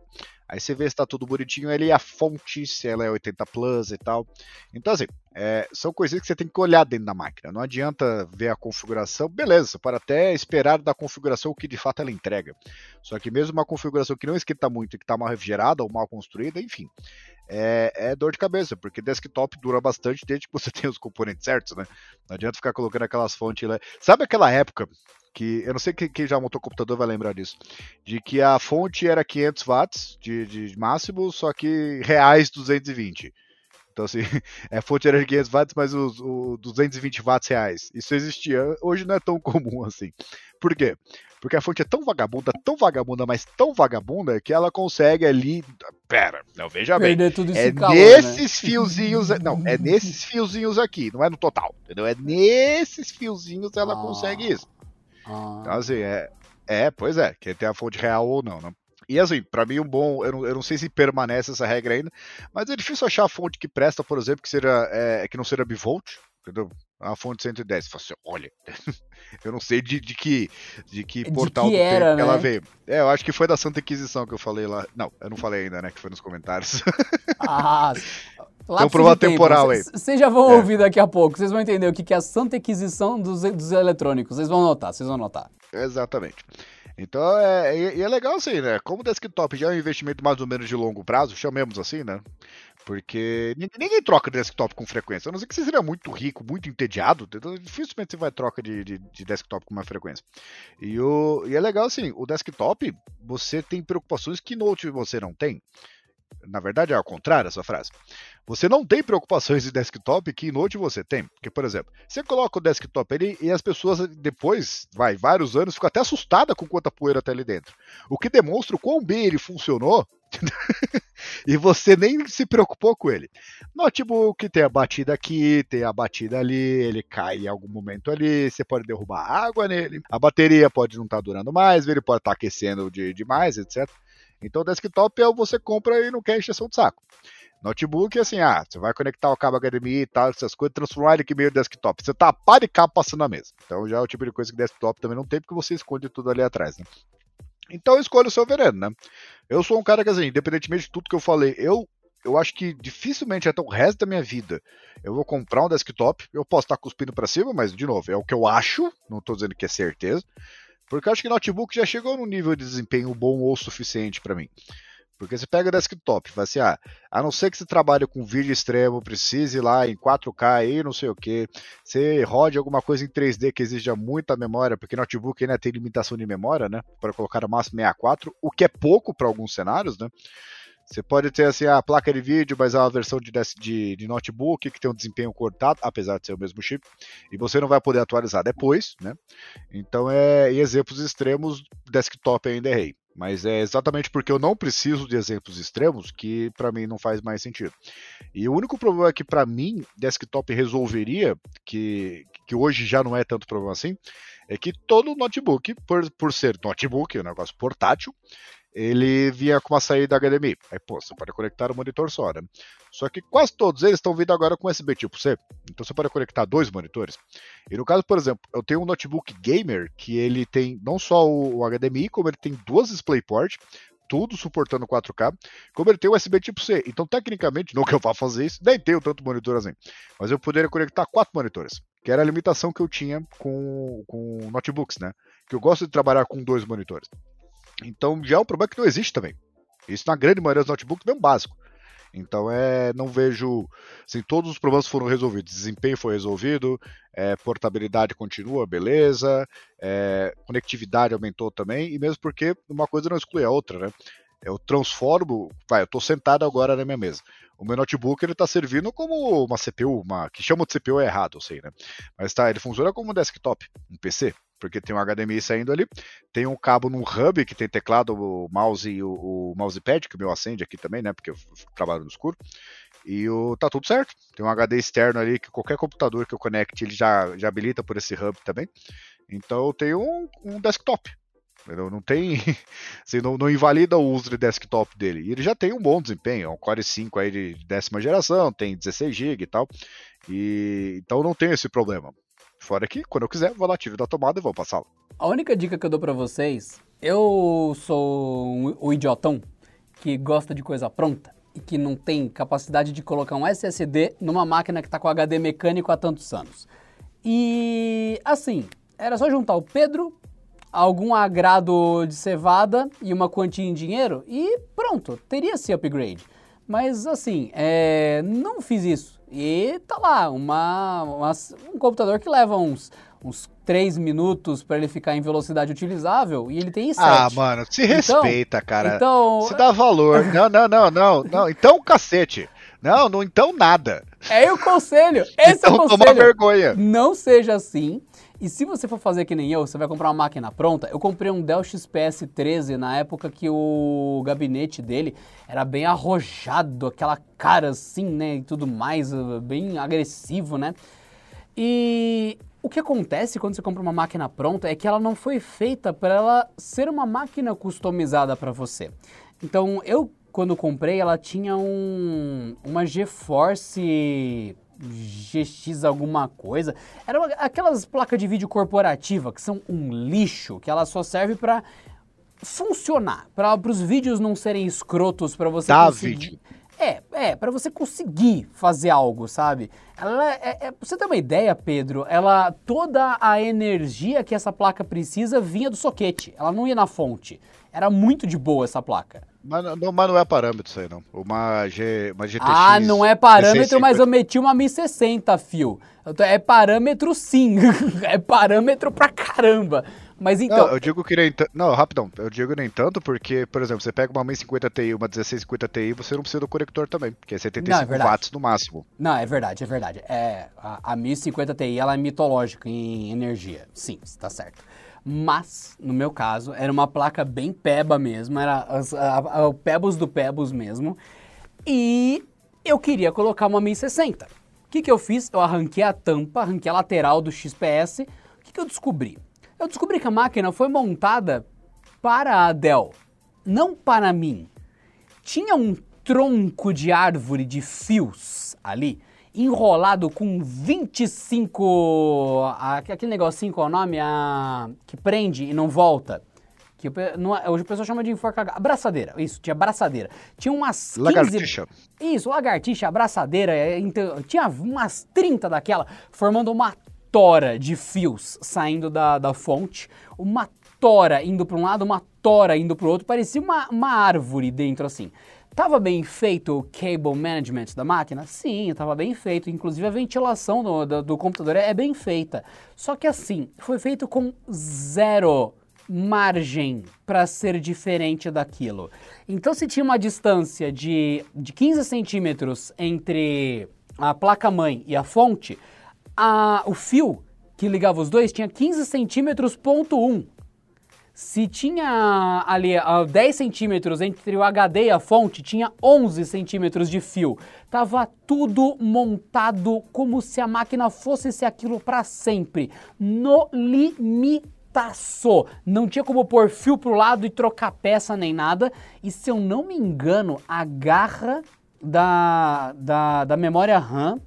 Aí você vê se está tudo bonitinho ali, a fonte, se ela é 80 Plus e tal. Então, assim, é, são coisas que você tem que olhar dentro da máquina. Não adianta ver a configuração, beleza, pode até esperar da configuração o que de fato ela entrega. Só que mesmo uma configuração que não esquenta muito que está mal refrigerada ou mal construída, enfim, é, é, dor de cabeça, porque desktop dura bastante desde que você tem os componentes certos, né? Não adianta ficar colocando aquelas fontes lá. Sabe aquela época que eu não sei quem, quem já montou computador vai lembrar disso, de que a fonte era 500 watts de, de máximo, só que reais 220. Então, assim, é fonte era de 500 watts, mas os, os 220 watts reais. Isso existia. Hoje não é tão comum assim. Por quê? Porque a fonte é tão vagabunda, tão vagabunda, mas tão vagabunda, que ela consegue ali. Pera, não, veja bem. é calor, nesses né? fiozinhos. Não, é nesses fiozinhos aqui, não é no total. Entendeu? É nesses fiozinhos ela ah. consegue isso. Ah. Então, assim, é, é, pois é, quer ter a fonte real ou não, né? E assim, para mim um bom, eu não, eu não, sei se permanece essa regra ainda, mas é difícil achar a fonte que presta, por exemplo, que seja é, que não seja bivolt, entendeu? A fonte 110. Você assim, olha, eu não sei de, de que de que portal de que era, né? ela veio. É, eu acho que foi da Santa Inquisição que eu falei lá. Não, eu não falei ainda, né? Que foi nos comentários. Ah, Lá então, prova temporal aí. Vocês já vão é. ouvir daqui a pouco. Vocês vão entender o que é a Santa Inquisição dos, dos eletrônicos. Vocês vão notar, vocês vão notar. Exatamente. Então, é, e é legal assim, né? Como o desktop já é um investimento mais ou menos de longo prazo, chamemos assim, né? Porque ninguém troca desktop com frequência. A não ser que você seja muito rico, muito entediado, dificilmente você vai troca de, de, de desktop com uma frequência. E, o, e é legal assim, o desktop, você tem preocupações que Note você não tem. Na verdade, é ao contrário essa frase. Você não tem preocupações de desktop que Note você tem. Porque, por exemplo, você coloca o desktop ali e as pessoas depois, vai, vários anos, ficam até assustadas com quanta poeira tá ali dentro. O que demonstra o quão bem ele funcionou e você nem se preocupou com ele. Notebook tem a batida aqui, tem a batida ali, ele cai em algum momento ali, você pode derrubar água nele, a bateria pode não estar tá durando mais, ele pode estar tá aquecendo de, demais, etc. Então desktop é o você compra e não quer encheção de saco. Notebook, assim, ah, você vai conectar o cabo HDMI e tal, essas coisas, transformar ele aqui meio desktop. Você tá par de cabo passando na mesa. Então já é o tipo de coisa que desktop também não tem, porque você esconde tudo ali atrás, né? Então escolha o seu veneno, né? Eu sou um cara que, assim, independentemente de tudo que eu falei, eu eu acho que dificilmente até o resto da minha vida eu vou comprar um desktop. Eu posso estar cuspindo para cima, mas de novo, é o que eu acho, não estou dizendo que é certeza. Porque eu acho que notebook já chegou num nível de desempenho bom ou suficiente para mim. Porque você pega desktop, vai assim, ah, a não ser que você trabalhe com vídeo extremo, precise ir lá em 4K aí, não sei o que, você rode alguma coisa em 3D que exija muita memória, porque notebook ainda tem limitação de memória, né, para colocar no máximo 64, o que é pouco para alguns cenários, né. Você pode ter assim a placa de vídeo, mas é uma versão de, de, de, notebook que tem um desempenho cortado, apesar de ser o mesmo chip, e você não vai poder atualizar depois, né? Então é em exemplos extremos, desktop ainda é rei. Mas é exatamente porque eu não preciso de exemplos extremos que para mim não faz mais sentido. E o único problema que para mim desktop resolveria, que, que hoje já não é tanto problema assim, é que todo notebook, por, por ser notebook, é um negócio portátil, ele vinha com uma saída HDMI. Aí, pô, você pode conectar o monitor só, né? Só que quase todos eles estão vindo agora com USB tipo C. Então você pode conectar dois monitores. E no caso, por exemplo, eu tenho um notebook gamer que ele tem não só o HDMI, como ele tem duas DisplayPort, tudo suportando 4K, como ele tem USB tipo C. Então, tecnicamente, não que eu vá fazer isso, nem tenho tanto monitor assim, mas eu poderia conectar quatro monitores, que era a limitação que eu tinha com, com notebooks, né? Que eu gosto de trabalhar com dois monitores. Então já é um problema que não existe também. Isso na grande maioria dos notebooks mesmo básico. Então é, não vejo, assim, todos os problemas foram resolvidos. Desempenho foi resolvido, é, portabilidade continua, beleza, é, conectividade aumentou também, e mesmo porque uma coisa não exclui a outra, né? Eu transformo, vai, eu estou sentado agora na minha mesa. O meu notebook ele está servindo como uma CPU, uma que chama de CPU é errado, eu sei, né? Mas tá, ele funciona como um desktop, um PC porque tem um HDMI saindo ali, tem um cabo num hub que tem teclado, o mouse e o, o mousepad, que o meu acende aqui também, né, porque eu trabalho no escuro, e o, tá tudo certo. Tem um HD externo ali que qualquer computador que eu conecte, ele já, já habilita por esse hub também. Então eu tenho um, um desktop. Entendeu? Não tem. Assim, não, não, invalida o uso de desktop dele. E ele já tem um bom desempenho, é um Core 5 aí de décima geração, tem 16 GB e tal. E, então não tem esse problema. Fora que, quando eu quiser, vou lá, tiro da tomada e vou passá sala. A única dica que eu dou para vocês, eu sou um, o idiotão que gosta de coisa pronta e que não tem capacidade de colocar um SSD numa máquina que está com HD mecânico há tantos anos. E assim, era só juntar o Pedro, algum agrado de cevada e uma quantia em dinheiro e pronto, teria esse upgrade. Mas assim, é, não fiz isso. E tá lá, uma, uma- um computador que leva uns, uns 3 minutos para ele ficar em velocidade utilizável e ele tem i7. Ah, mano, se Então- respeita, cara. Então, Se dá valor. Não, não, não, não, não. Então, cacete. Não, não então nada. é o conselho. Esse é o então toma conselho. vergonha. Não seja assim. E se você for fazer que nem eu, você vai comprar uma máquina pronta. Eu comprei um Dell XPS 13 na época que o gabinete dele era bem arrojado, aquela cara assim, né, e tudo mais, bem agressivo, né? E o que acontece quando você compra uma máquina pronta é que ela não foi feita para ela ser uma máquina customizada para você. Então, eu quando comprei, ela tinha um uma GeForce GX alguma coisa. Era uma- aquelas placas de vídeo corporativa que são um lixo, que ela só serve para funcionar, para os vídeos não serem escrotos para você Dá conseguir. vídeo. É, é, para você conseguir fazer algo, sabe? Ela é, é, você ter uma ideia, Pedro, ela toda a energia que essa placa precisa vinha do soquete. Ela não ia na fonte. Era muito de boa essa placa. Mas não, mas não é parâmetro isso aí, não. Uma, G, uma GTX. ah, não é parâmetro, 650. mas eu meti uma 1060, fio. Tô- É parâmetro sim. é parâmetro pra caramba. Mas então. Não, eu digo que nem tanto. Não, rapidão. Eu digo nem tanto porque, por exemplo, você pega uma 1050 Ti uma 1650 Ti, você não precisa do conector também, que é 75 Não, é watts no máximo. Não, é verdade, é verdade. É, a, a 1050 Ti ela é mitológica em energia. Sim, está certo. Mas, no meu caso, era uma placa bem peba mesmo, era o Pebbles do Pebbles mesmo. E eu queria colocar uma 1060. O que, que eu fiz? Eu arranquei a tampa, arranquei a lateral do XPS. O que, que eu descobri? Eu descobri que a máquina foi montada para a Dell, não para mim tinha um tronco de árvore de fios ali, enrolado com 25. a- Aquele negocinho, qual é o nome? A, que prende e não volta. Que não é- hoje o pessoal chama de enforca. Abraçadeira, isso, tinha abraçadeira. Tinha umas 15. Lagartixa. Isso, lagartixa, abraçadeira, é, então, tinha umas 30 daquela, formando uma tora de fios saindo da, da fonte, uma tora indo para um lado, uma tora indo para o outro, parecia uma, uma árvore dentro assim. Tava bem feito o cable management da máquina? Sim, tava bem feito. Inclusive a ventilação do, do, do computador é bem feita. Só que assim, foi feito com zero margem para ser diferente daquilo. Então, se tinha uma distância de, de 15 centímetros entre a placa-mãe e a fonte, a- o fio que ligava os dois tinha 15 centímetros ponto um. Se tinha ali ah, 10 centímetros entre o HD e a fonte, tinha 11 centímetros de fio. Tava tudo montado como se a máquina fosse ser aquilo para sempre. No limitaço. Não tinha como pôr fio pro lado e trocar peça nem nada. E se eu não me engano, a garra da, da, da memória RAM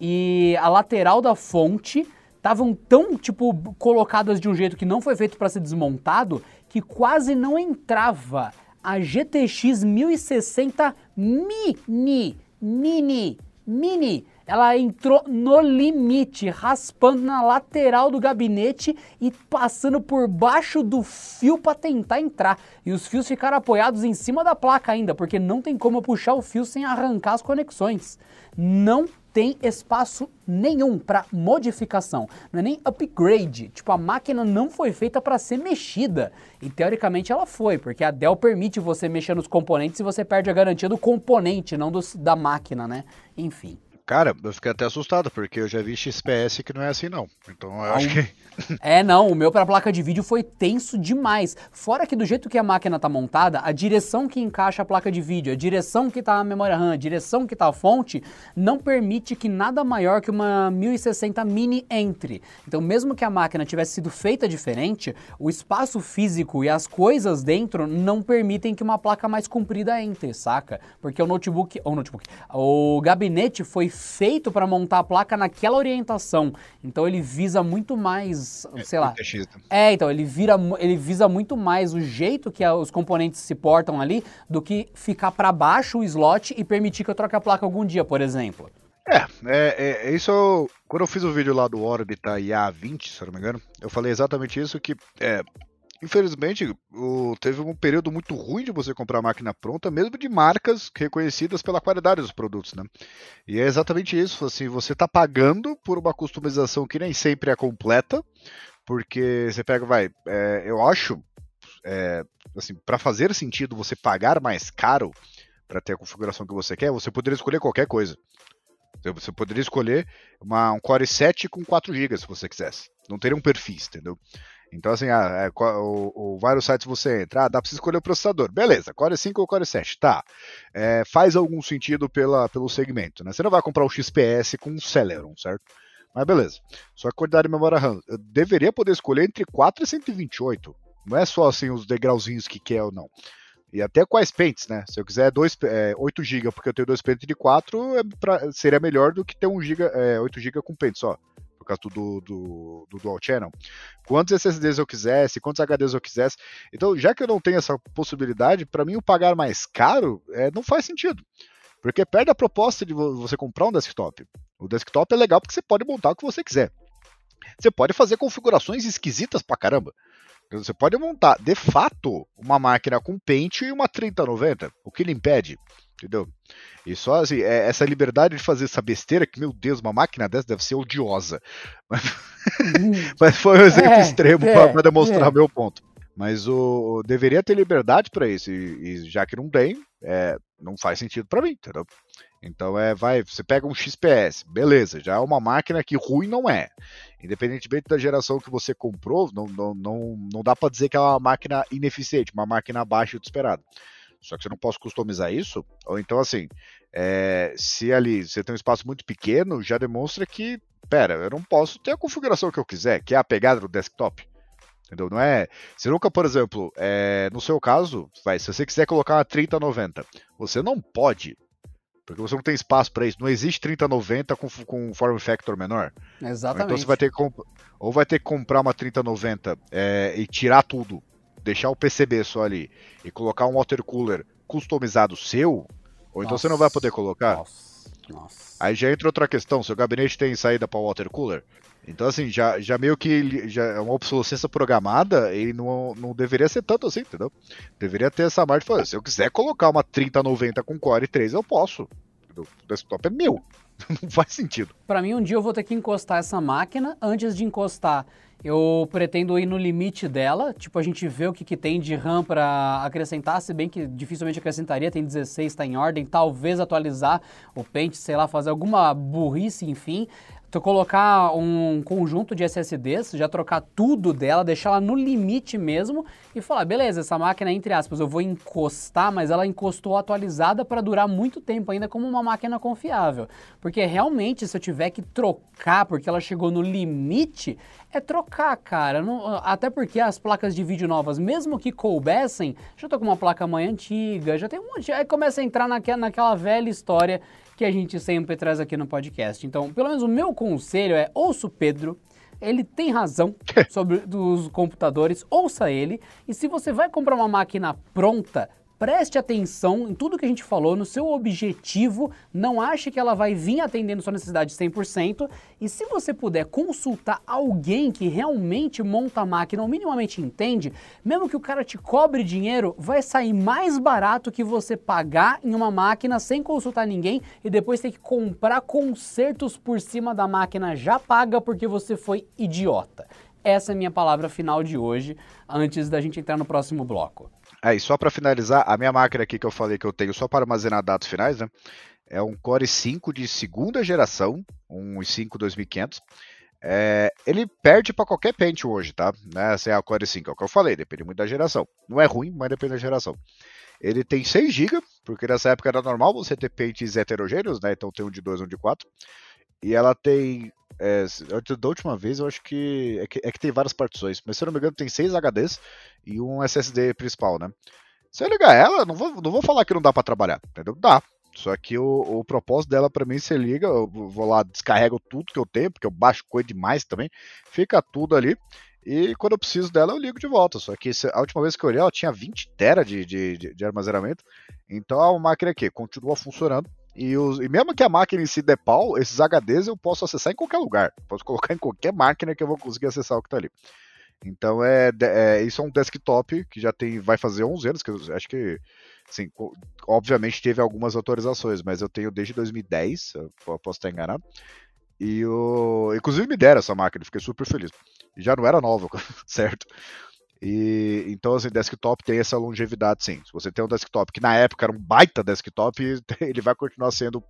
e a lateral da fonte estavam tão, tipo, colocadas de um jeito que não foi feito para ser desmontado, que quase não entrava a GTX 1060 Mini, Mini, Mini. Ela entrou no limite, raspando na lateral do gabinete e passando por baixo do fio para tentar entrar. E os fios ficaram apoiados em cima da placa ainda, porque não tem como puxar o fio sem arrancar as conexões. Não tem espaço nenhum para modificação, não é nem upgrade. Tipo, a máquina não foi feita para ser mexida. E teoricamente ela foi, porque a Dell permite você mexer nos componentes e você perde a garantia do componente, não do- da máquina, né? Enfim. Cara, eu fiquei até assustado, porque eu já vi XPS que não é assim, não. Então eu acho que. É, não, o meu para placa de vídeo foi tenso demais. Fora que do jeito que a máquina tá montada, a direção que encaixa a placa de vídeo, a direção que tá a memória RAM, a direção que tá a fonte, não permite que nada maior que uma 1060 mini entre. Então, mesmo que a máquina tivesse sido feita diferente, o espaço físico e as coisas dentro não permitem que uma placa mais comprida entre, saca? Porque o notebook, ou notebook, o gabinete foi feito para montar a placa naquela orientação. Então ele visa muito mais, sei lá. Né? É, então ele vira, ele visa muito mais o jeito que a- os componentes se portam ali do que ficar para baixo o slot e permitir que eu troque a placa algum dia, por exemplo. É, é, é, isso eu- quando eu fiz o vídeo lá do Orbita IA20, se eu não me engano, eu falei exatamente isso, que é, infelizmente, o, teve um período muito ruim de você comprar máquina pronta, mesmo de marcas reconhecidas pela qualidade dos produtos, né? E é exatamente isso, assim, você está pagando por uma customização que nem sempre é completa, porque você pega, vai, é, eu acho, é, assim, para fazer sentido você pagar mais caro para ter a configuração que você quer, você poderia escolher qualquer coisa. Você poderia escolher uma, um Core 7 com 4 GB se você quisesse. Não teria um perfil, entendeu? Então, assim, ah, é, o, o, vários sites você entra, ah, dá para você escolher o processador. Beleza, Core 5 ou Core 7, tá. É, faz algum sentido pela, pelo segmento, né? Você não vai comprar o XPS com o Celeron, certo? Mas beleza. Só que a quantidade de memória RAM. Eu deveria poder escolher entre 4 e 128. Não é só assim os degrauzinhos que quer ou não. E até quais pentes, né? Se eu quiser dois, é, 8 GB porque eu tenho dois pentes de 4, é pra, seria melhor do que ter 1 GB, é, 8 GB com pente só por causa do, do, do, Dual Channel, quantos SSDs eu quisesse, quantos HDs eu quisesse. Então, já que eu não tenho essa possibilidade, para mim o pagar mais caro é, não faz sentido. Porque perde a proposta de você comprar um desktop. O desktop é legal porque você pode montar o que você quiser. Você pode fazer configurações esquisitas pra caramba. Você pode montar, de fato, uma máquina com pente e uma 3090. O que lhe impede? Entendeu? E só assim, é, essa liberdade de fazer essa besteira, que, meu Deus, uma máquina dessa deve ser odiosa. Mas, Mas foi um exemplo é, extremo é, para demonstrar é. meu ponto. Mas o deveria ter liberdade para isso, e, e, já que não tem, é, não faz sentido para mim, entendeu? Então é, vai, você pega um XPS, beleza, já é uma máquina que ruim não é. Independentemente da geração que você comprou, não, não, não, não dá para dizer que é uma máquina ineficiente, uma máquina abaixo do esperado. Só que você não pode customizar isso. Ou então, assim, é, se ali você tem um espaço muito pequeno, já demonstra que, pera, eu não posso ter a configuração que eu quiser, que é a pegada do desktop. Entendeu? Não é. Você nunca, por exemplo, é, no seu caso, vai, se você quiser colocar uma 3090, você não pode. Porque você não tem espaço para isso. Não existe 3090 com, com form factor menor. Exatamente. Então você vai ter que ou vai ter que comprar uma 3090 é, e tirar tudo deixar o PCB só ali e colocar um water cooler customizado seu, ou então você não vai poder colocar. Nossa, nossa. Aí já entra outra questão, seu gabinete tem saída para water cooler. Então, assim, já, já meio que já é uma obsolescência programada e não, não deveria ser tanto assim, entendeu? Deveria ter essa margem de fazer. Se eu quiser colocar uma 3090 com Core 3, eu posso. O desktop é meu. não faz sentido. Para mim, um dia eu vou ter que encostar essa máquina. Antes de encostar, eu pretendo ir no limite dela, tipo, a gente vê o que, que tem de RAM para acrescentar, se bem que dificilmente acrescentaria, tem 16, está em ordem, talvez atualizar o pente, sei lá, fazer alguma burrice, enfim tu colocar um conjunto de SSDs, já trocar tudo dela, deixar ela no limite mesmo e falar, beleza, essa máquina, entre aspas, eu vou encostar, mas ela encostou atualizada para durar muito tempo ainda como uma máquina confiável. Porque realmente, se eu tiver que trocar porque ela chegou no limite, é trocar, cara. Não, até porque as placas de vídeo novas, mesmo que coubessem, já tô com uma placa-mãe antiga, já tem um monte, aí começa a entrar naquela velha história que a gente sempre traz aqui no podcast. Então, pelo menos o meu conselho é ouça o Pedro, ele tem razão sobre os computadores, ouça ele. E se você vai comprar uma máquina pronta, preste atenção em tudo que a gente falou, no seu objetivo, não ache que ela vai vir atendendo sua necessidade 100%, e se você puder consultar alguém que realmente monta a máquina ou minimamente entende, mesmo que o cara te cobre dinheiro, vai sair mais barato que você pagar em uma máquina sem consultar ninguém e depois ter que comprar consertos por cima da máquina já paga porque você foi idiota. Essa é a minha palavra final de hoje, antes da gente entrar no próximo bloco. Aí, só para finalizar, a minha máquina aqui que eu falei que eu tenho só para armazenar dados finais, né? É um Core 5 de segunda geração, um i5 2500. É, ele perde para qualquer pente hoje, tá? Né? Assim, a Core 5, é o que eu falei, depende muito da geração. Não é ruim, mas depende da geração. Ele tem 6 GB, porque nessa época era normal você ter pentes heterogêneos, né? Então tem um de 2 e um de 4. E ela tem. É, da última vez eu acho que é, que é, que tem várias partições, mas se eu não me engano tem 6 HDs e um SSD principal, né? Se eu ligar ela, não vou, não vou falar que não dá para trabalhar, entendeu? Dá. Só que o, o propósito dela para mim, você liga, eu vou lá, descarrego tudo que eu tenho, porque eu baixo coisa demais também, fica tudo ali. E quando eu preciso dela, eu ligo de volta. Só que a última vez que eu olhei, ela tinha 20 TB de, de, de, de armazenamento. Então a máquina aqui continua funcionando e, os, e, mesmo que a máquina em si dê pau, esses HDs eu posso acessar em qualquer lugar. Posso colocar em qualquer máquina que eu vou conseguir acessar o que está ali. Então é, é, isso é um desktop que já tem, vai fazer 11 anos, que eu acho que, assim, obviamente teve algumas atualizações, mas eu tenho desde 2010, eu posso estar enganado. E o, inclusive me deram essa máquina, fiquei super feliz. Já não era nova, certo? E então assim, desktop tem essa longevidade sim. Se você tem um desktop que na época era um baita desktop, ele vai continuar sendo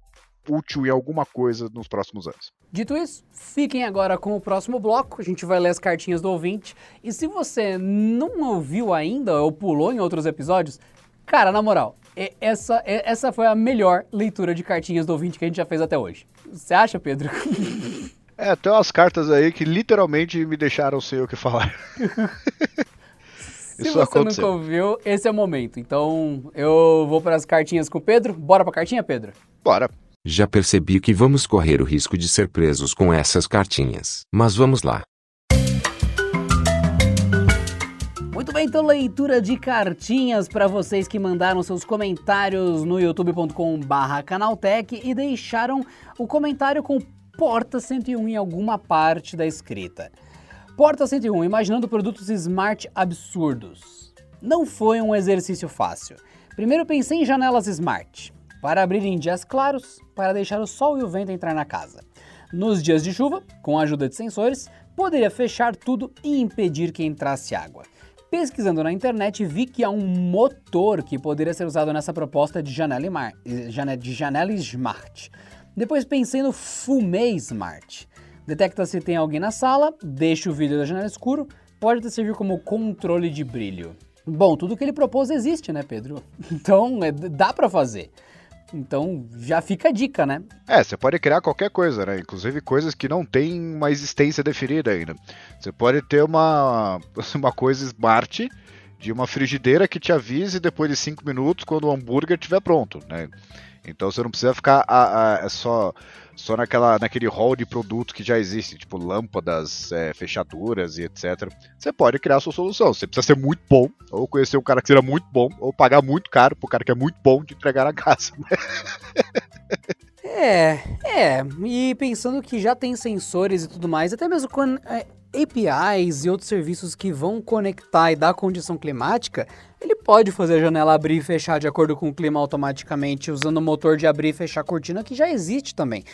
útil em alguma coisa nos próximos anos. Dito isso, fiquem agora com o próximo bloco. A gente vai ler as cartinhas do ouvinte. E se você não ouviu ainda ou pulou em outros episódios, cara, na moral, essa, essa foi a melhor leitura de cartinhas do ouvinte que a gente já fez até hoje. Você acha, Pedro? É, tem umas cartas aí que literalmente me deixaram sem o que falar. Se Isso você aconteceu. nunca ouviu, esse é o momento. Então, eu vou para as cartinhas com o Pedro. Bora para a cartinha, Pedro? Bora. Já percebi que vamos correr o risco de ser presos com essas cartinhas. Mas vamos lá. Muito bem, então leitura de cartinhas para vocês que mandaram seus comentários no youtube.com/canaltech e deixaram o comentário com porta 101 em alguma parte da escrita. Porta 101, imaginando produtos smart absurdos. Não foi um exercício fácil. Primeiro pensei em janelas smart para abrir em dias claros, para deixar o sol e o vento entrar na casa. Nos dias de chuva, com a ajuda de sensores, poderia fechar tudo e impedir que entrasse água. Pesquisando na internet, vi que há um motor que poderia ser usado nessa proposta de janela, de janela Smart. Depois pensei no Fumê Smart. Detecta se tem alguém na sala, deixa o vidro da janela escuro, pode servir como controle de brilho. Bom, tudo que ele propôs existe, né, Pedro? Então, é, dá para fazer. Então já fica a dica, né? É, você pode criar qualquer coisa, né? Inclusive coisas que não têm uma existência definida ainda. Você pode ter uma, uma coisa smart de uma frigideira que te avise depois de 5 minutos quando o hambúrguer estiver pronto, né? Então você não precisa ficar a, a, é só só naquela, naquele hall de produtos que já existe, tipo lâmpadas, é, fechaduras e etc. Você pode criar a sua solução. Você precisa ser muito bom, ou conhecer um cara que seja muito bom, ou pagar muito caro pro cara que é muito bom de entregar na casa. é, é. E pensando que já tem sensores e tudo mais, até mesmo quando. É, APIs e outros serviços que vão conectar e dar condição climática, ele pode fazer a janela abrir e fechar de acordo com o clima automaticamente, usando o motor de abrir e fechar a cortina que já existe também.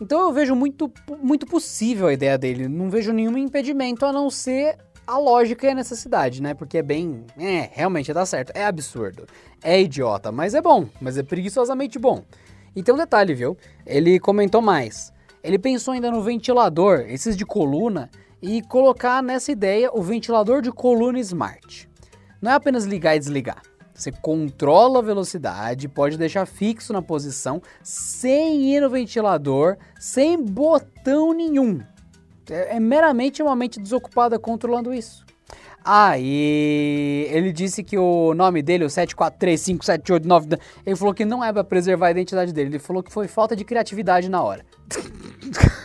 Então eu vejo muito, muito possível a ideia dele, não vejo nenhum impedimento a não ser a lógica e a necessidade, né? Porque é bem. É, realmente dá certo. É absurdo. É idiota, mas é bom. Mas é preguiçosamente bom. E tem um detalhe, viu? Ele comentou mais. Ele pensou ainda no ventilador, esses de coluna, e colocar nessa ideia o ventilador de coluna smart. Não é apenas ligar e desligar. Você controla a velocidade, pode deixar fixo na posição, sem ir no ventilador, sem botão nenhum. É, é meramente uma mente desocupada controlando isso. Ah, e ele disse que o nome dele, o 74357889, ele falou que não é para preservar a identidade dele. Ele falou que foi falta de criatividade na hora.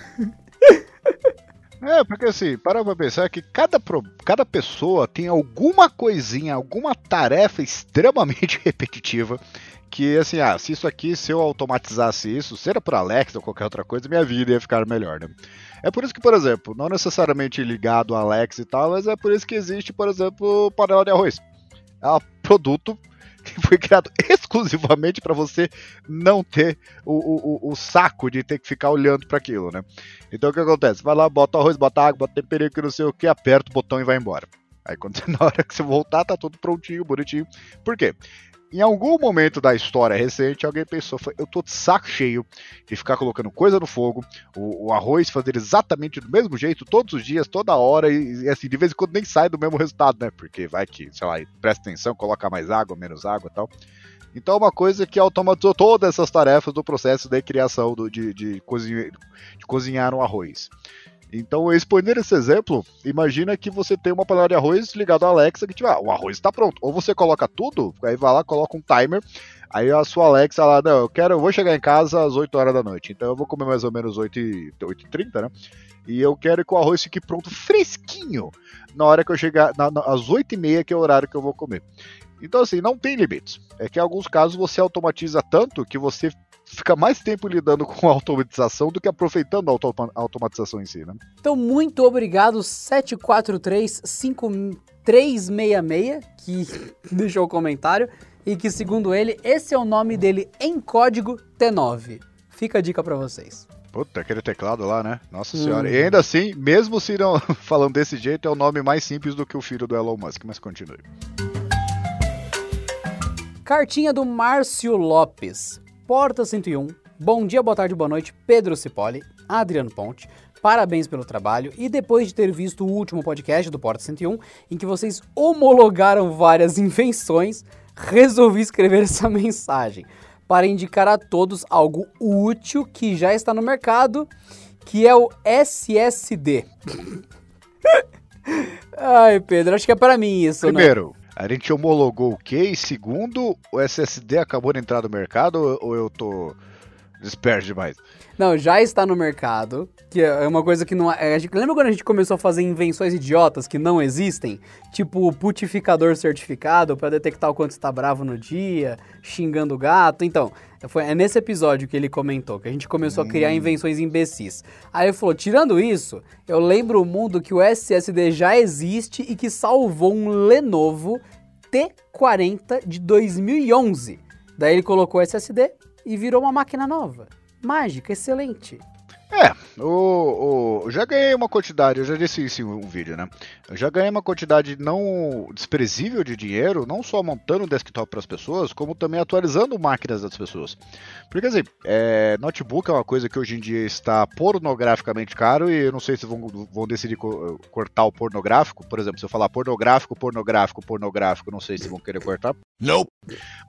É, porque assim, para pra pensar que cada, cada pessoa tem alguma coisinha, alguma tarefa extremamente repetitiva que assim, ah, se isso aqui, se eu automatizasse isso, seja por Alexa ou qualquer outra coisa, minha vida ia ficar melhor, né? É por isso que, por exemplo, não necessariamente ligado a Alexa e tal, mas é por isso que existe, por exemplo, panela de arroz. É um produto foi criado exclusivamente para você não ter o, o, o, saco de ter que ficar olhando para aquilo, né? Então o que acontece? Vai lá, bota arroz, bota água, bota temperinho que não sei o que, aperta o botão e vai embora. Aí quando na hora que você voltar, tá tudo prontinho, bonitinho. Por quê? Em algum momento da história recente, alguém pensou: eu tô de saco cheio de ficar colocando coisa no fogo, o, o, arroz fazer exatamente do mesmo jeito, todos os dias, toda hora, e, e, assim, de vez em quando nem sai do mesmo resultado, né? Porque vai que, sei lá, presta atenção, coloca mais água, menos água e tal. Então, é uma coisa que automatizou todas essas tarefas do processo de criação do, de, de, cozinhar, de cozinhar um arroz. Então, expondo esse exemplo, imagina que você tem uma panela de arroz ligada à Alexa que tipo, ah, o arroz está pronto. Ou você coloca tudo, aí vai lá, coloca um timer, aí a sua Alexa lá, não, eu quero, eu vou chegar em casa às 8 horas da noite, então eu vou comer mais ou menos 8 e, 8 e 30, né? E eu quero que o arroz fique pronto fresquinho na hora que eu chegar, na, na, às 8 e meia, que é o horário que eu vou comer. Então, assim, não tem limites. É que em alguns casos você automatiza tanto que você fica mais tempo lidando com a automatização do que aproveitando a auto automatização em si, né? Então, muito obrigado, 7435366, que deixou o comentário, e que, segundo ele, esse é o nome dele em código T9. Fica a dica para vocês. Puta, aquele teclado lá, né? Nossa senhora. Hum. E ainda assim, mesmo se não falando desse jeito, é o nome mais simples do que o filho do Elon Musk, mas continue. Cartinha do Márcio Lopes. Porta 101. Bom dia, boa tarde, boa noite, Pedro Cipoli, Adriano Ponte. Parabéns pelo trabalho e depois de ter visto o último podcast do Porta 101, em que vocês homologaram várias invenções, resolvi escrever essa mensagem para indicar a todos algo útil que já está no mercado, que é o SSD. Ai, Pedro, acho que é para mim isso, né? Primeiro, né? A gente homologou o quê? E segundo, o SSD acabou de entrar no mercado ou eu tô disperso demais? Não, já está no mercado, que é uma coisa que não é. Lembra quando a gente começou a fazer invenções idiotas que não existem? Tipo putificador certificado para detectar o quanto está bravo no dia, xingando o gato. Então, foi, é nesse episódio que ele comentou que a gente começou hum. a criar hum. invenções imbecis. Aí ele falou: tirando isso, eu lembro o mundo que o SSD já existe e que salvou um Lenovo T40 de 2011. Daí ele colocou o SSD e virou uma máquina nova mágica, excelente. É, o, o, já ganhei uma quantidade, eu já disse isso em um vídeo, né? Eu já ganhei uma quantidade não desprezível de dinheiro, não só montando desktop para as pessoas, como também atualizando máquinas das pessoas. Porque assim, é, notebook é uma coisa que hoje em dia está pornograficamente caro e eu não sei se vão, vão decidir co cortar o pornográfico. Por exemplo, se eu falar pornográfico, pornográfico, pornográfico, não sei se vão querer cortar. Não.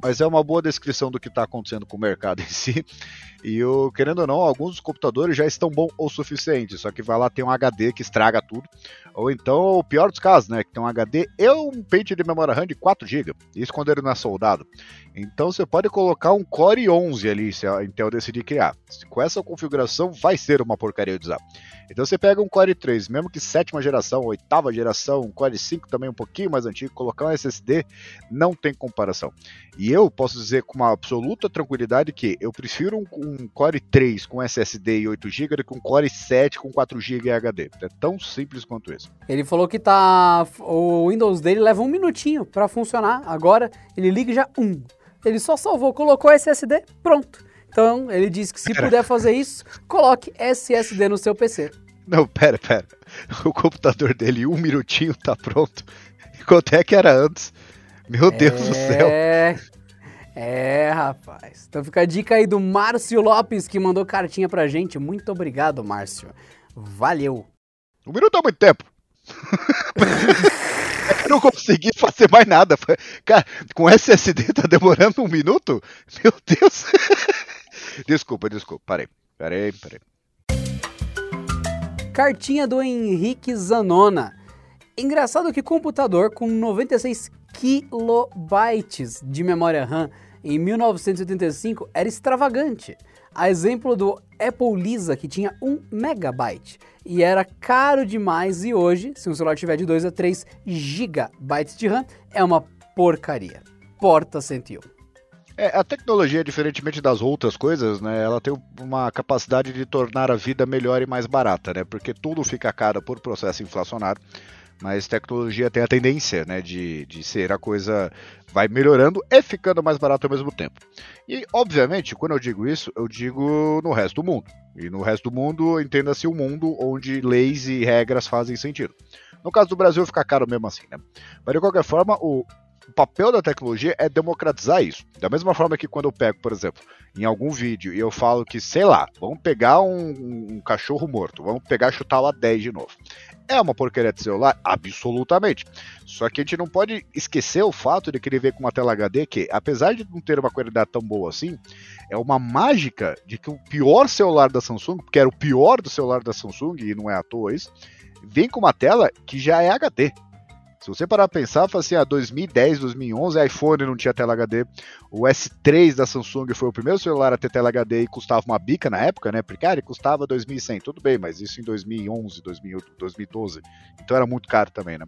Mas é uma boa descrição do que está acontecendo com o mercado em si. E eu, querendo ou não, alguns computadores já estão bom o suficiente, só que vai lá ter um HD que estraga tudo. Ou então, o pior dos casos, né? Que tem um HD e um pente de memória RAM de 4 GB. Isso quando ele não é soldado. Então você pode colocar um Core 11 ali, se a Intel decidir criar. Com essa configuração, vai ser uma porcaria de usar. Então você pega um Core 3, mesmo que sétima geração, oitava geração, um Core 5 também um pouquinho mais antigo, colocar um SSD, não tem comparação. E eu posso dizer com uma absoluta tranquilidade que eu prefiro um, um Core 3 com SSD e 8 GB do que um Core 7 com 4 GB HD. É tão simples quanto isso. Ele falou que tá o Windows dele leva um minutinho para funcionar. Agora ele liga já um. Ele só salvou, colocou SSD, pronto. Então, ele disse que se pera. puder fazer isso, coloque SSD no seu PC. Não, pera, pera. O computador dele, um minutinho, tá pronto. Quanto é que era antes? Meu Deus do céu. É. É, rapaz. Então fica a dica aí do Márcio Lopes, que mandou cartinha pra gente. Muito obrigado, Márcio. Valeu. Um minuto é muito tempo. Eu não consegui fazer mais nada. Cara, com SSD tá demorando um minuto? Meu Deus. Desculpa, desculpa. Parei. Parei, parei. Cartinha do Henrique Zanona. Engraçado que computador com 96 kilobytes de memória RAM em 1985 era extravagante. A exemplo do Apple Lisa, que tinha 1 megabyte e era caro demais, e hoje, se um celular tiver de 2 a 3 gigabytes de RAM, é uma porcaria. Porta 101. É, a tecnologia, diferentemente das outras coisas, né, ela tem uma capacidade de tornar a vida melhor e mais barata, né, porque tudo fica caro por processo inflacionário, mas tecnologia tem a tendência, né, de, de ser a coisa vai melhorando e ficando mais barato ao mesmo tempo. E, obviamente, quando eu digo isso, eu digo no resto do mundo. E no resto do mundo, entenda-se o um mundo onde leis e regras fazem sentido. No caso do Brasil, fica caro mesmo assim, né? Mas de qualquer forma, o, o papel da tecnologia é democratizar isso. Da mesma forma que quando eu pego, por exemplo, em algum vídeo e eu falo que, sei lá, vamos pegar um, um cachorro morto, vamos pegar e chutar lá 10 de novo. É uma porcaria de celular? Absolutamente. Só que a gente não pode esquecer o fato de que ele veio com uma tela HD que, apesar de não ter uma qualidade tão boa assim, é uma mágica de que o pior celular da Samsung, porque era o pior do celular da Samsung, e não é à toa isso, vem com uma tela que já é HD. Se você parar pra pensar, fala assim, ah, 2010, 2011, iPhone não tinha tela HD, o S3 da Samsung foi o primeiro celular a ter tela HD e custava uma bica na época, né? Porque, cara, custava 2.100, tudo bem, mas isso em 2011, 2012, então era muito caro também, né?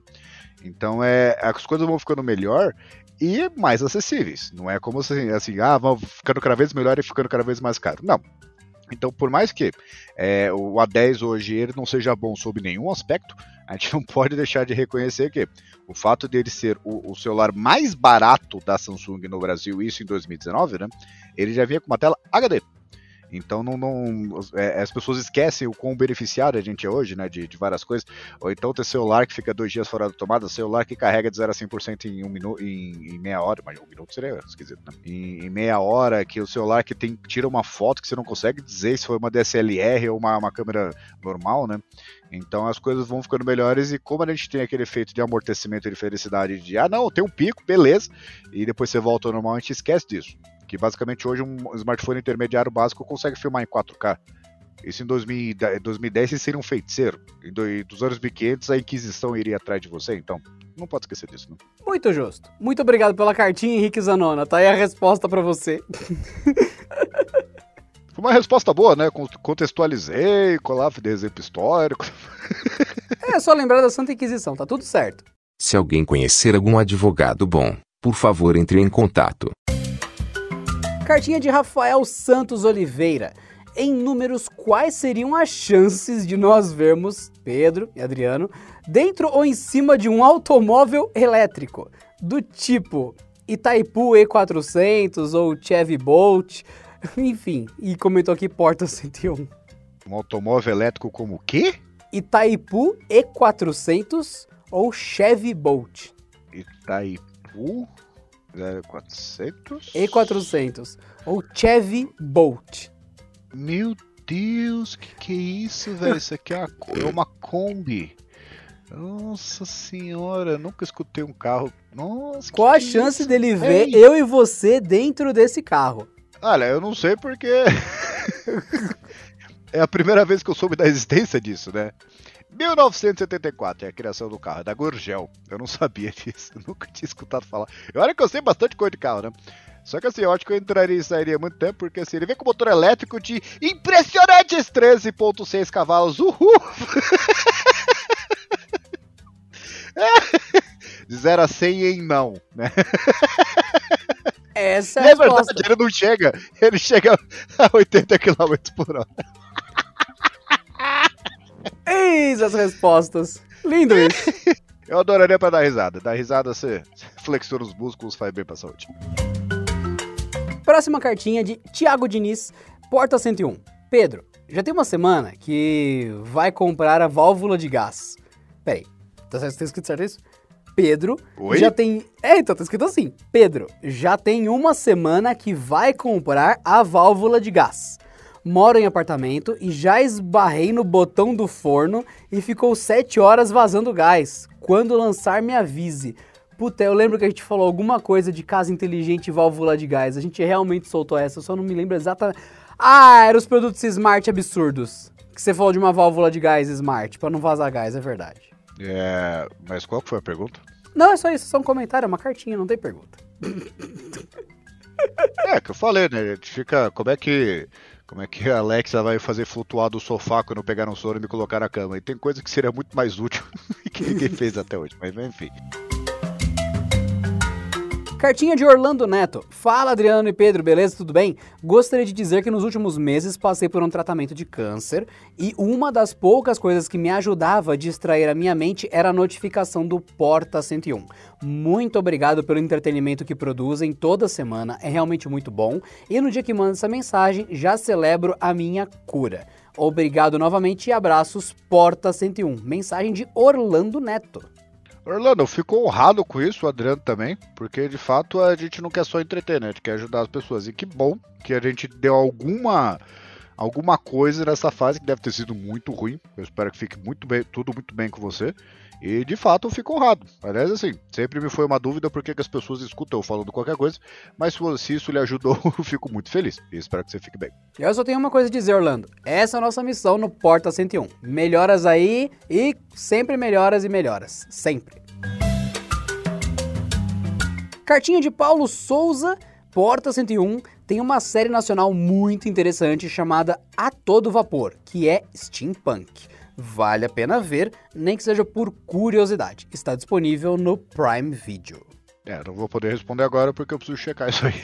Então é, as coisas vão ficando melhor e mais acessíveis. Não é como assim, assim ah, vão ficando cada vez melhor e ficando cada vez mais caro. Não. Então, por mais que é, o A10 hoje ele não seja bom sob nenhum aspecto, a gente não pode deixar de reconhecer que o fato dele ser o, o, celular mais barato da Samsung no Brasil, isso em 2019, né? Ele já vinha com uma tela HD. Então não, não é, as pessoas esquecem o quão beneficiário a gente é hoje, né? De, de, várias coisas. Ou então ter celular que fica dois dias fora da tomada, celular que carrega de 0 a 100% em, um minuto, em, em, meia hora, mas um minuto seria esquisito, né? Em, em, meia hora, que o celular que tem, tira uma foto que você não consegue dizer se foi uma DSLR ou uma, uma câmera normal, né? Então as coisas vão ficando melhores e como a gente tem aquele efeito de amortecimento e de felicidade de ah não, tem um pico, beleza, e depois você volta ao normal, a gente esquece disso. Que basicamente hoje um smartphone intermediário básico consegue filmar em 4K. Isso em 2010 você seria um feiticeiro. Em dos anos 1500 a Inquisição iria atrás de você, então não pode esquecer disso. Não. Muito justo. Muito obrigado pela cartinha, Henrique Zanona. Tá aí a resposta para você. Foi uma resposta boa, né? Contextualizei, colava de exemplo histórico. é só lembrar da Santa Inquisição, tá tudo certo. Se alguém conhecer algum advogado bom, por favor entre em contato. Cartinha de Rafael Santos Oliveira. Em números, quais seriam as chances de nós vermos Pedro e Adriano dentro ou em cima de um automóvel elétrico? Do tipo Itaipu E400 ou Chevy Bolt, enfim, e comentou aqui Porta 101. Um automóvel elétrico como o quê? Itaipu E400 ou Chevy Bolt. Itaipu 0400? E400. Ou Chevy Bolt. Meu Deus, que que é isso, velho? Isso aqui é uma, é uma Kombi. Nossa senhora, nunca escutei um carro. Nossa, Qual a chance isso? dele ver Ei. eu e você dentro desse carro? Olha, eu não sei porque. é a primeira vez que eu soube da existência disso, né? 1974 é a criação do carro, é da Gurgel. Eu não sabia disso, nunca tinha escutado falar. E olha que eu sei bastante coisa de carro, né? Só que assim, eu acho que eu entraria e sairia muito tempo, porque assim, ele vem com motor elétrico de impressionantes 13.6 cavalos. Uhul! de 0 a 100 em não, né? Essa é, é verdade, ele não chega, ele chega a 80 km por hora. Eis as respostas. Lindo isso. Eu adoraria pra dar risada. Dar risada, você flexora os músculos, faz bem pra saúde. Próxima cartinha de Tiago Diniz, Porta 101. Pedro, já tem uma semana que vai comprar a válvula de gás. Peraí, tá, tá escrito certo isso? Pedro Oi? já tem. É, então tá escrito assim. Pedro já tem uma semana que vai comprar a válvula de gás moro em apartamento e já esbarrei no botão do forno e ficou 7 horas vazando gás. Quando lançar, me avise. Puta, eu lembro que a gente falou alguma coisa de casa inteligente e válvula de gás. A gente realmente soltou essa, eu só não me lembro exatamente. Ah, eram os produtos smart absurdos. Que você falou de uma válvula de gás smart, para não vazar gás, é verdade. É, mas qual foi a pergunta? Não, é só isso, é só um comentário, é uma cartinha, não tem pergunta. é, que eu falei, né? A gente fica. Como é que como é que a Alexa vai fazer flutuar do sofá quando pegar um sono e me colocar na cama? E tem coisa que seria muito mais útil que ninguém fez até hoje, mas enfim. Cartinha de Orlando Neto. Fala Adriano e Pedro, beleza? Tudo bem? Gostaria de dizer que nos últimos meses passei por um tratamento de câncer e uma das poucas coisas que me ajudava a distrair a minha mente era a notificação do Porta 101. Muito obrigado pelo entretenimento que produzem toda semana, é realmente muito bom. E no dia que mando essa mensagem, já celebro a minha cura. Obrigado novamente e abraços, Porta 101. Mensagem de Orlando Neto. Orlando, eu fico honrado com isso, o Adriano também, porque de fato a gente não quer só entreter, né? A gente quer ajudar as pessoas. E que bom que a gente deu alguma alguma coisa nessa fase que deve ter sido muito ruim. Eu espero que fique muito bem, tudo muito bem com você. E de fato eu fico honrado. Aliás, assim, sempre me foi uma dúvida porque que as pessoas escutam eu falando qualquer coisa, mas se isso lhe ajudou, eu fico muito feliz. E espero que você fique bem. Eu só tenho uma coisa a dizer, Orlando. Essa é a nossa missão no Porta 101. Melhoras aí e sempre melhoras e melhoras. Sempre. Cartinha de Paulo Souza, Porta 101, tem uma série nacional muito interessante chamada A Todo Vapor, que é steampunk. Vale a pena ver, nem que seja por curiosidade. Está disponível no Prime Video. É, não vou poder responder agora porque eu preciso checar isso aí.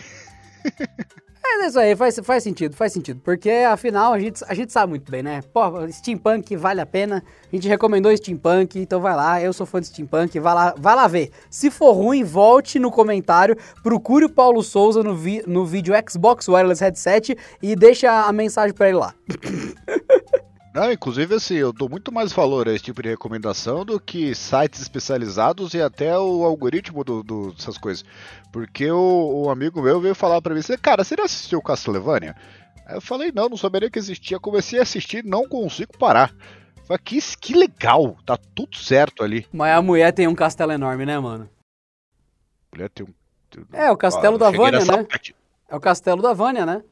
É isso aí, faz, faz sentido, faz sentido. Porque afinal a gente, a gente sabe muito bem, né? Pô, steampunk vale a pena. A gente recomendou steampunk, então vai lá. Eu sou fã de steampunk, vai lá, vai lá ver. Se for ruim, volte no comentário, procure o Paulo Souza no, vi, no vídeo Xbox Wireless Headset e deixa a mensagem pra ele lá. Não, inclusive assim, eu dou muito mais valor a esse tipo de recomendação do que sites especializados e até o algoritmo do, do dessas coisas. Porque o, o, amigo meu veio falar pra mim assim, cara, você já assistiu Castlevania? Aí eu falei, não, não saberia que existia. Comecei a assistir, não consigo parar. Falei, que, que legal, tá tudo certo ali. Mas a mulher tem um castelo enorme, né, mano? A mulher tem um. É, o castelo ah, da Vânia, né? Parte. É o castelo da Vânia, né?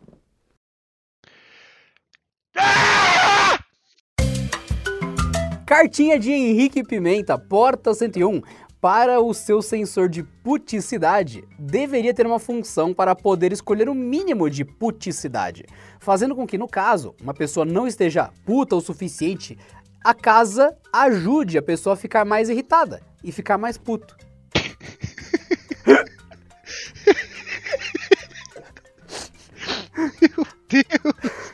Cartinha de Henrique Pimenta, porta 101. Para o seu sensor de puticidade, deveria ter uma função para poder escolher o mínimo de puticidade, fazendo com que, no caso, uma pessoa não esteja puta o suficiente, a casa ajude a pessoa a ficar mais irritada e ficar mais puto. Meu Deus!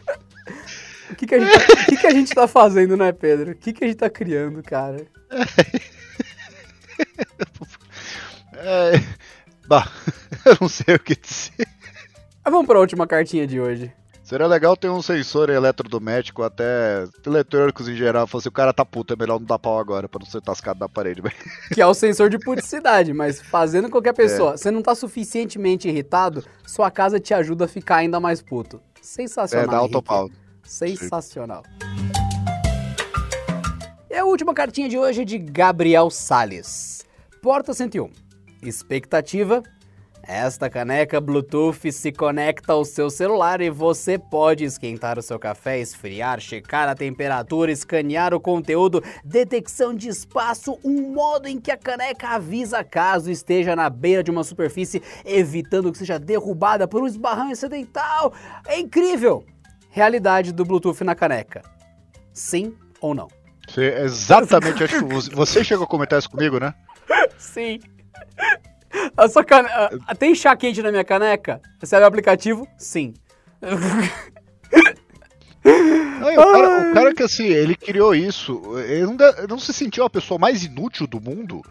O que, que, a gente tá, que, que a gente tá fazendo, né, Pedro? O que, que a gente tá criando, cara? É, bah, eu não sei o que dizer. Mas vamos pra última cartinha de hoje. Seria legal ter um sensor eletrodoméstico, até eletrônicos em geral. Fosse o cara tá puto, é melhor não dar pau agora pra não ser tascado na parede. Que é o sensor de puticidade, mas fazendo qualquer pessoa, é. você não tá suficientemente irritado, sua casa te ajuda a ficar ainda mais puto. Sensacional. É, dá autopau. Sensacional. E a última cartinha de hoje é de Gabriel Sales. Porta 101. Expectativa esta caneca Bluetooth se conecta ao seu celular e você pode esquentar o seu café, esfriar, checar a temperatura, escanear o conteúdo, detecção de espaço, um modo em que a caneca avisa caso esteja na beira de uma superfície, evitando que seja derrubada por um esbarrão acidental. É incrível! Realidade do Bluetooth na caneca? Sim ou não? Você, exatamente, acho que você chegou a comentar isso comigo, né? Sim. A sua cane... Tem chá quente na minha caneca? Recebe o aplicativo? Sim. Não, o, cara, o, cara, que assim, ele criou isso, ele não, não se sentiu a pessoa mais inútil do mundo.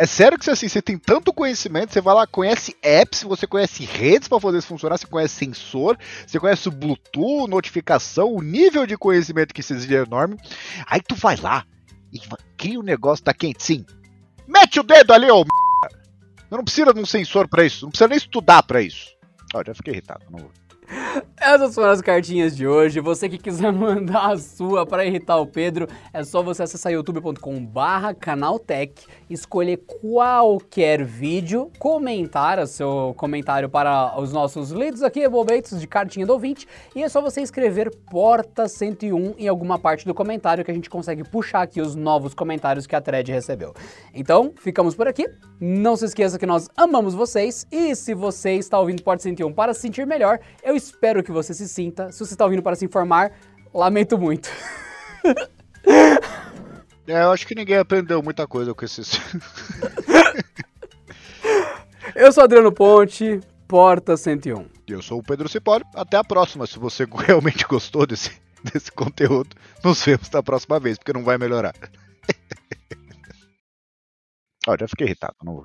É sério que assim, você tem tanto conhecimento, você vai lá, conhece apps, você conhece redes para fazer isso funcionar, você conhece sensor, você conhece o Bluetooth, notificação, o nível de conhecimento que exige é enorme. Aí tu vai lá e cria um negócio tá quente, sim. Mete o dedo ali, ô. Não precisa de um sensor para isso, não precisa nem estudar para isso. Ó, já fiquei irritado, não vou. Essas foram as cartinhas de hoje. Você que quiser mandar a sua para irritar o Pedro, é só você acessar youtube.com/barra canaltech, escolher qualquer vídeo, comentar o seu comentário para os nossos leads aqui, envolventes de cartinha do ouvinte, e é só você escrever Porta 101 em alguma parte do comentário que a gente consegue puxar aqui os novos comentários que a thread recebeu. Então, ficamos por aqui. Não se esqueça que nós amamos vocês e se você está ouvindo Porta 101 para se sentir melhor, eu espero que você se sinta. Se você está ouvindo para se informar, lamento muito. É, eu acho que ninguém aprendeu muita coisa com esses. eu sou Adriano Ponte, Porta 101. E eu sou o Pedro Cipoli. Até a próxima. Se você realmente gostou desse, desse conteúdo, nos vemos na próxima vez, porque não vai melhorar. Olha, já fiquei irritado, não vou.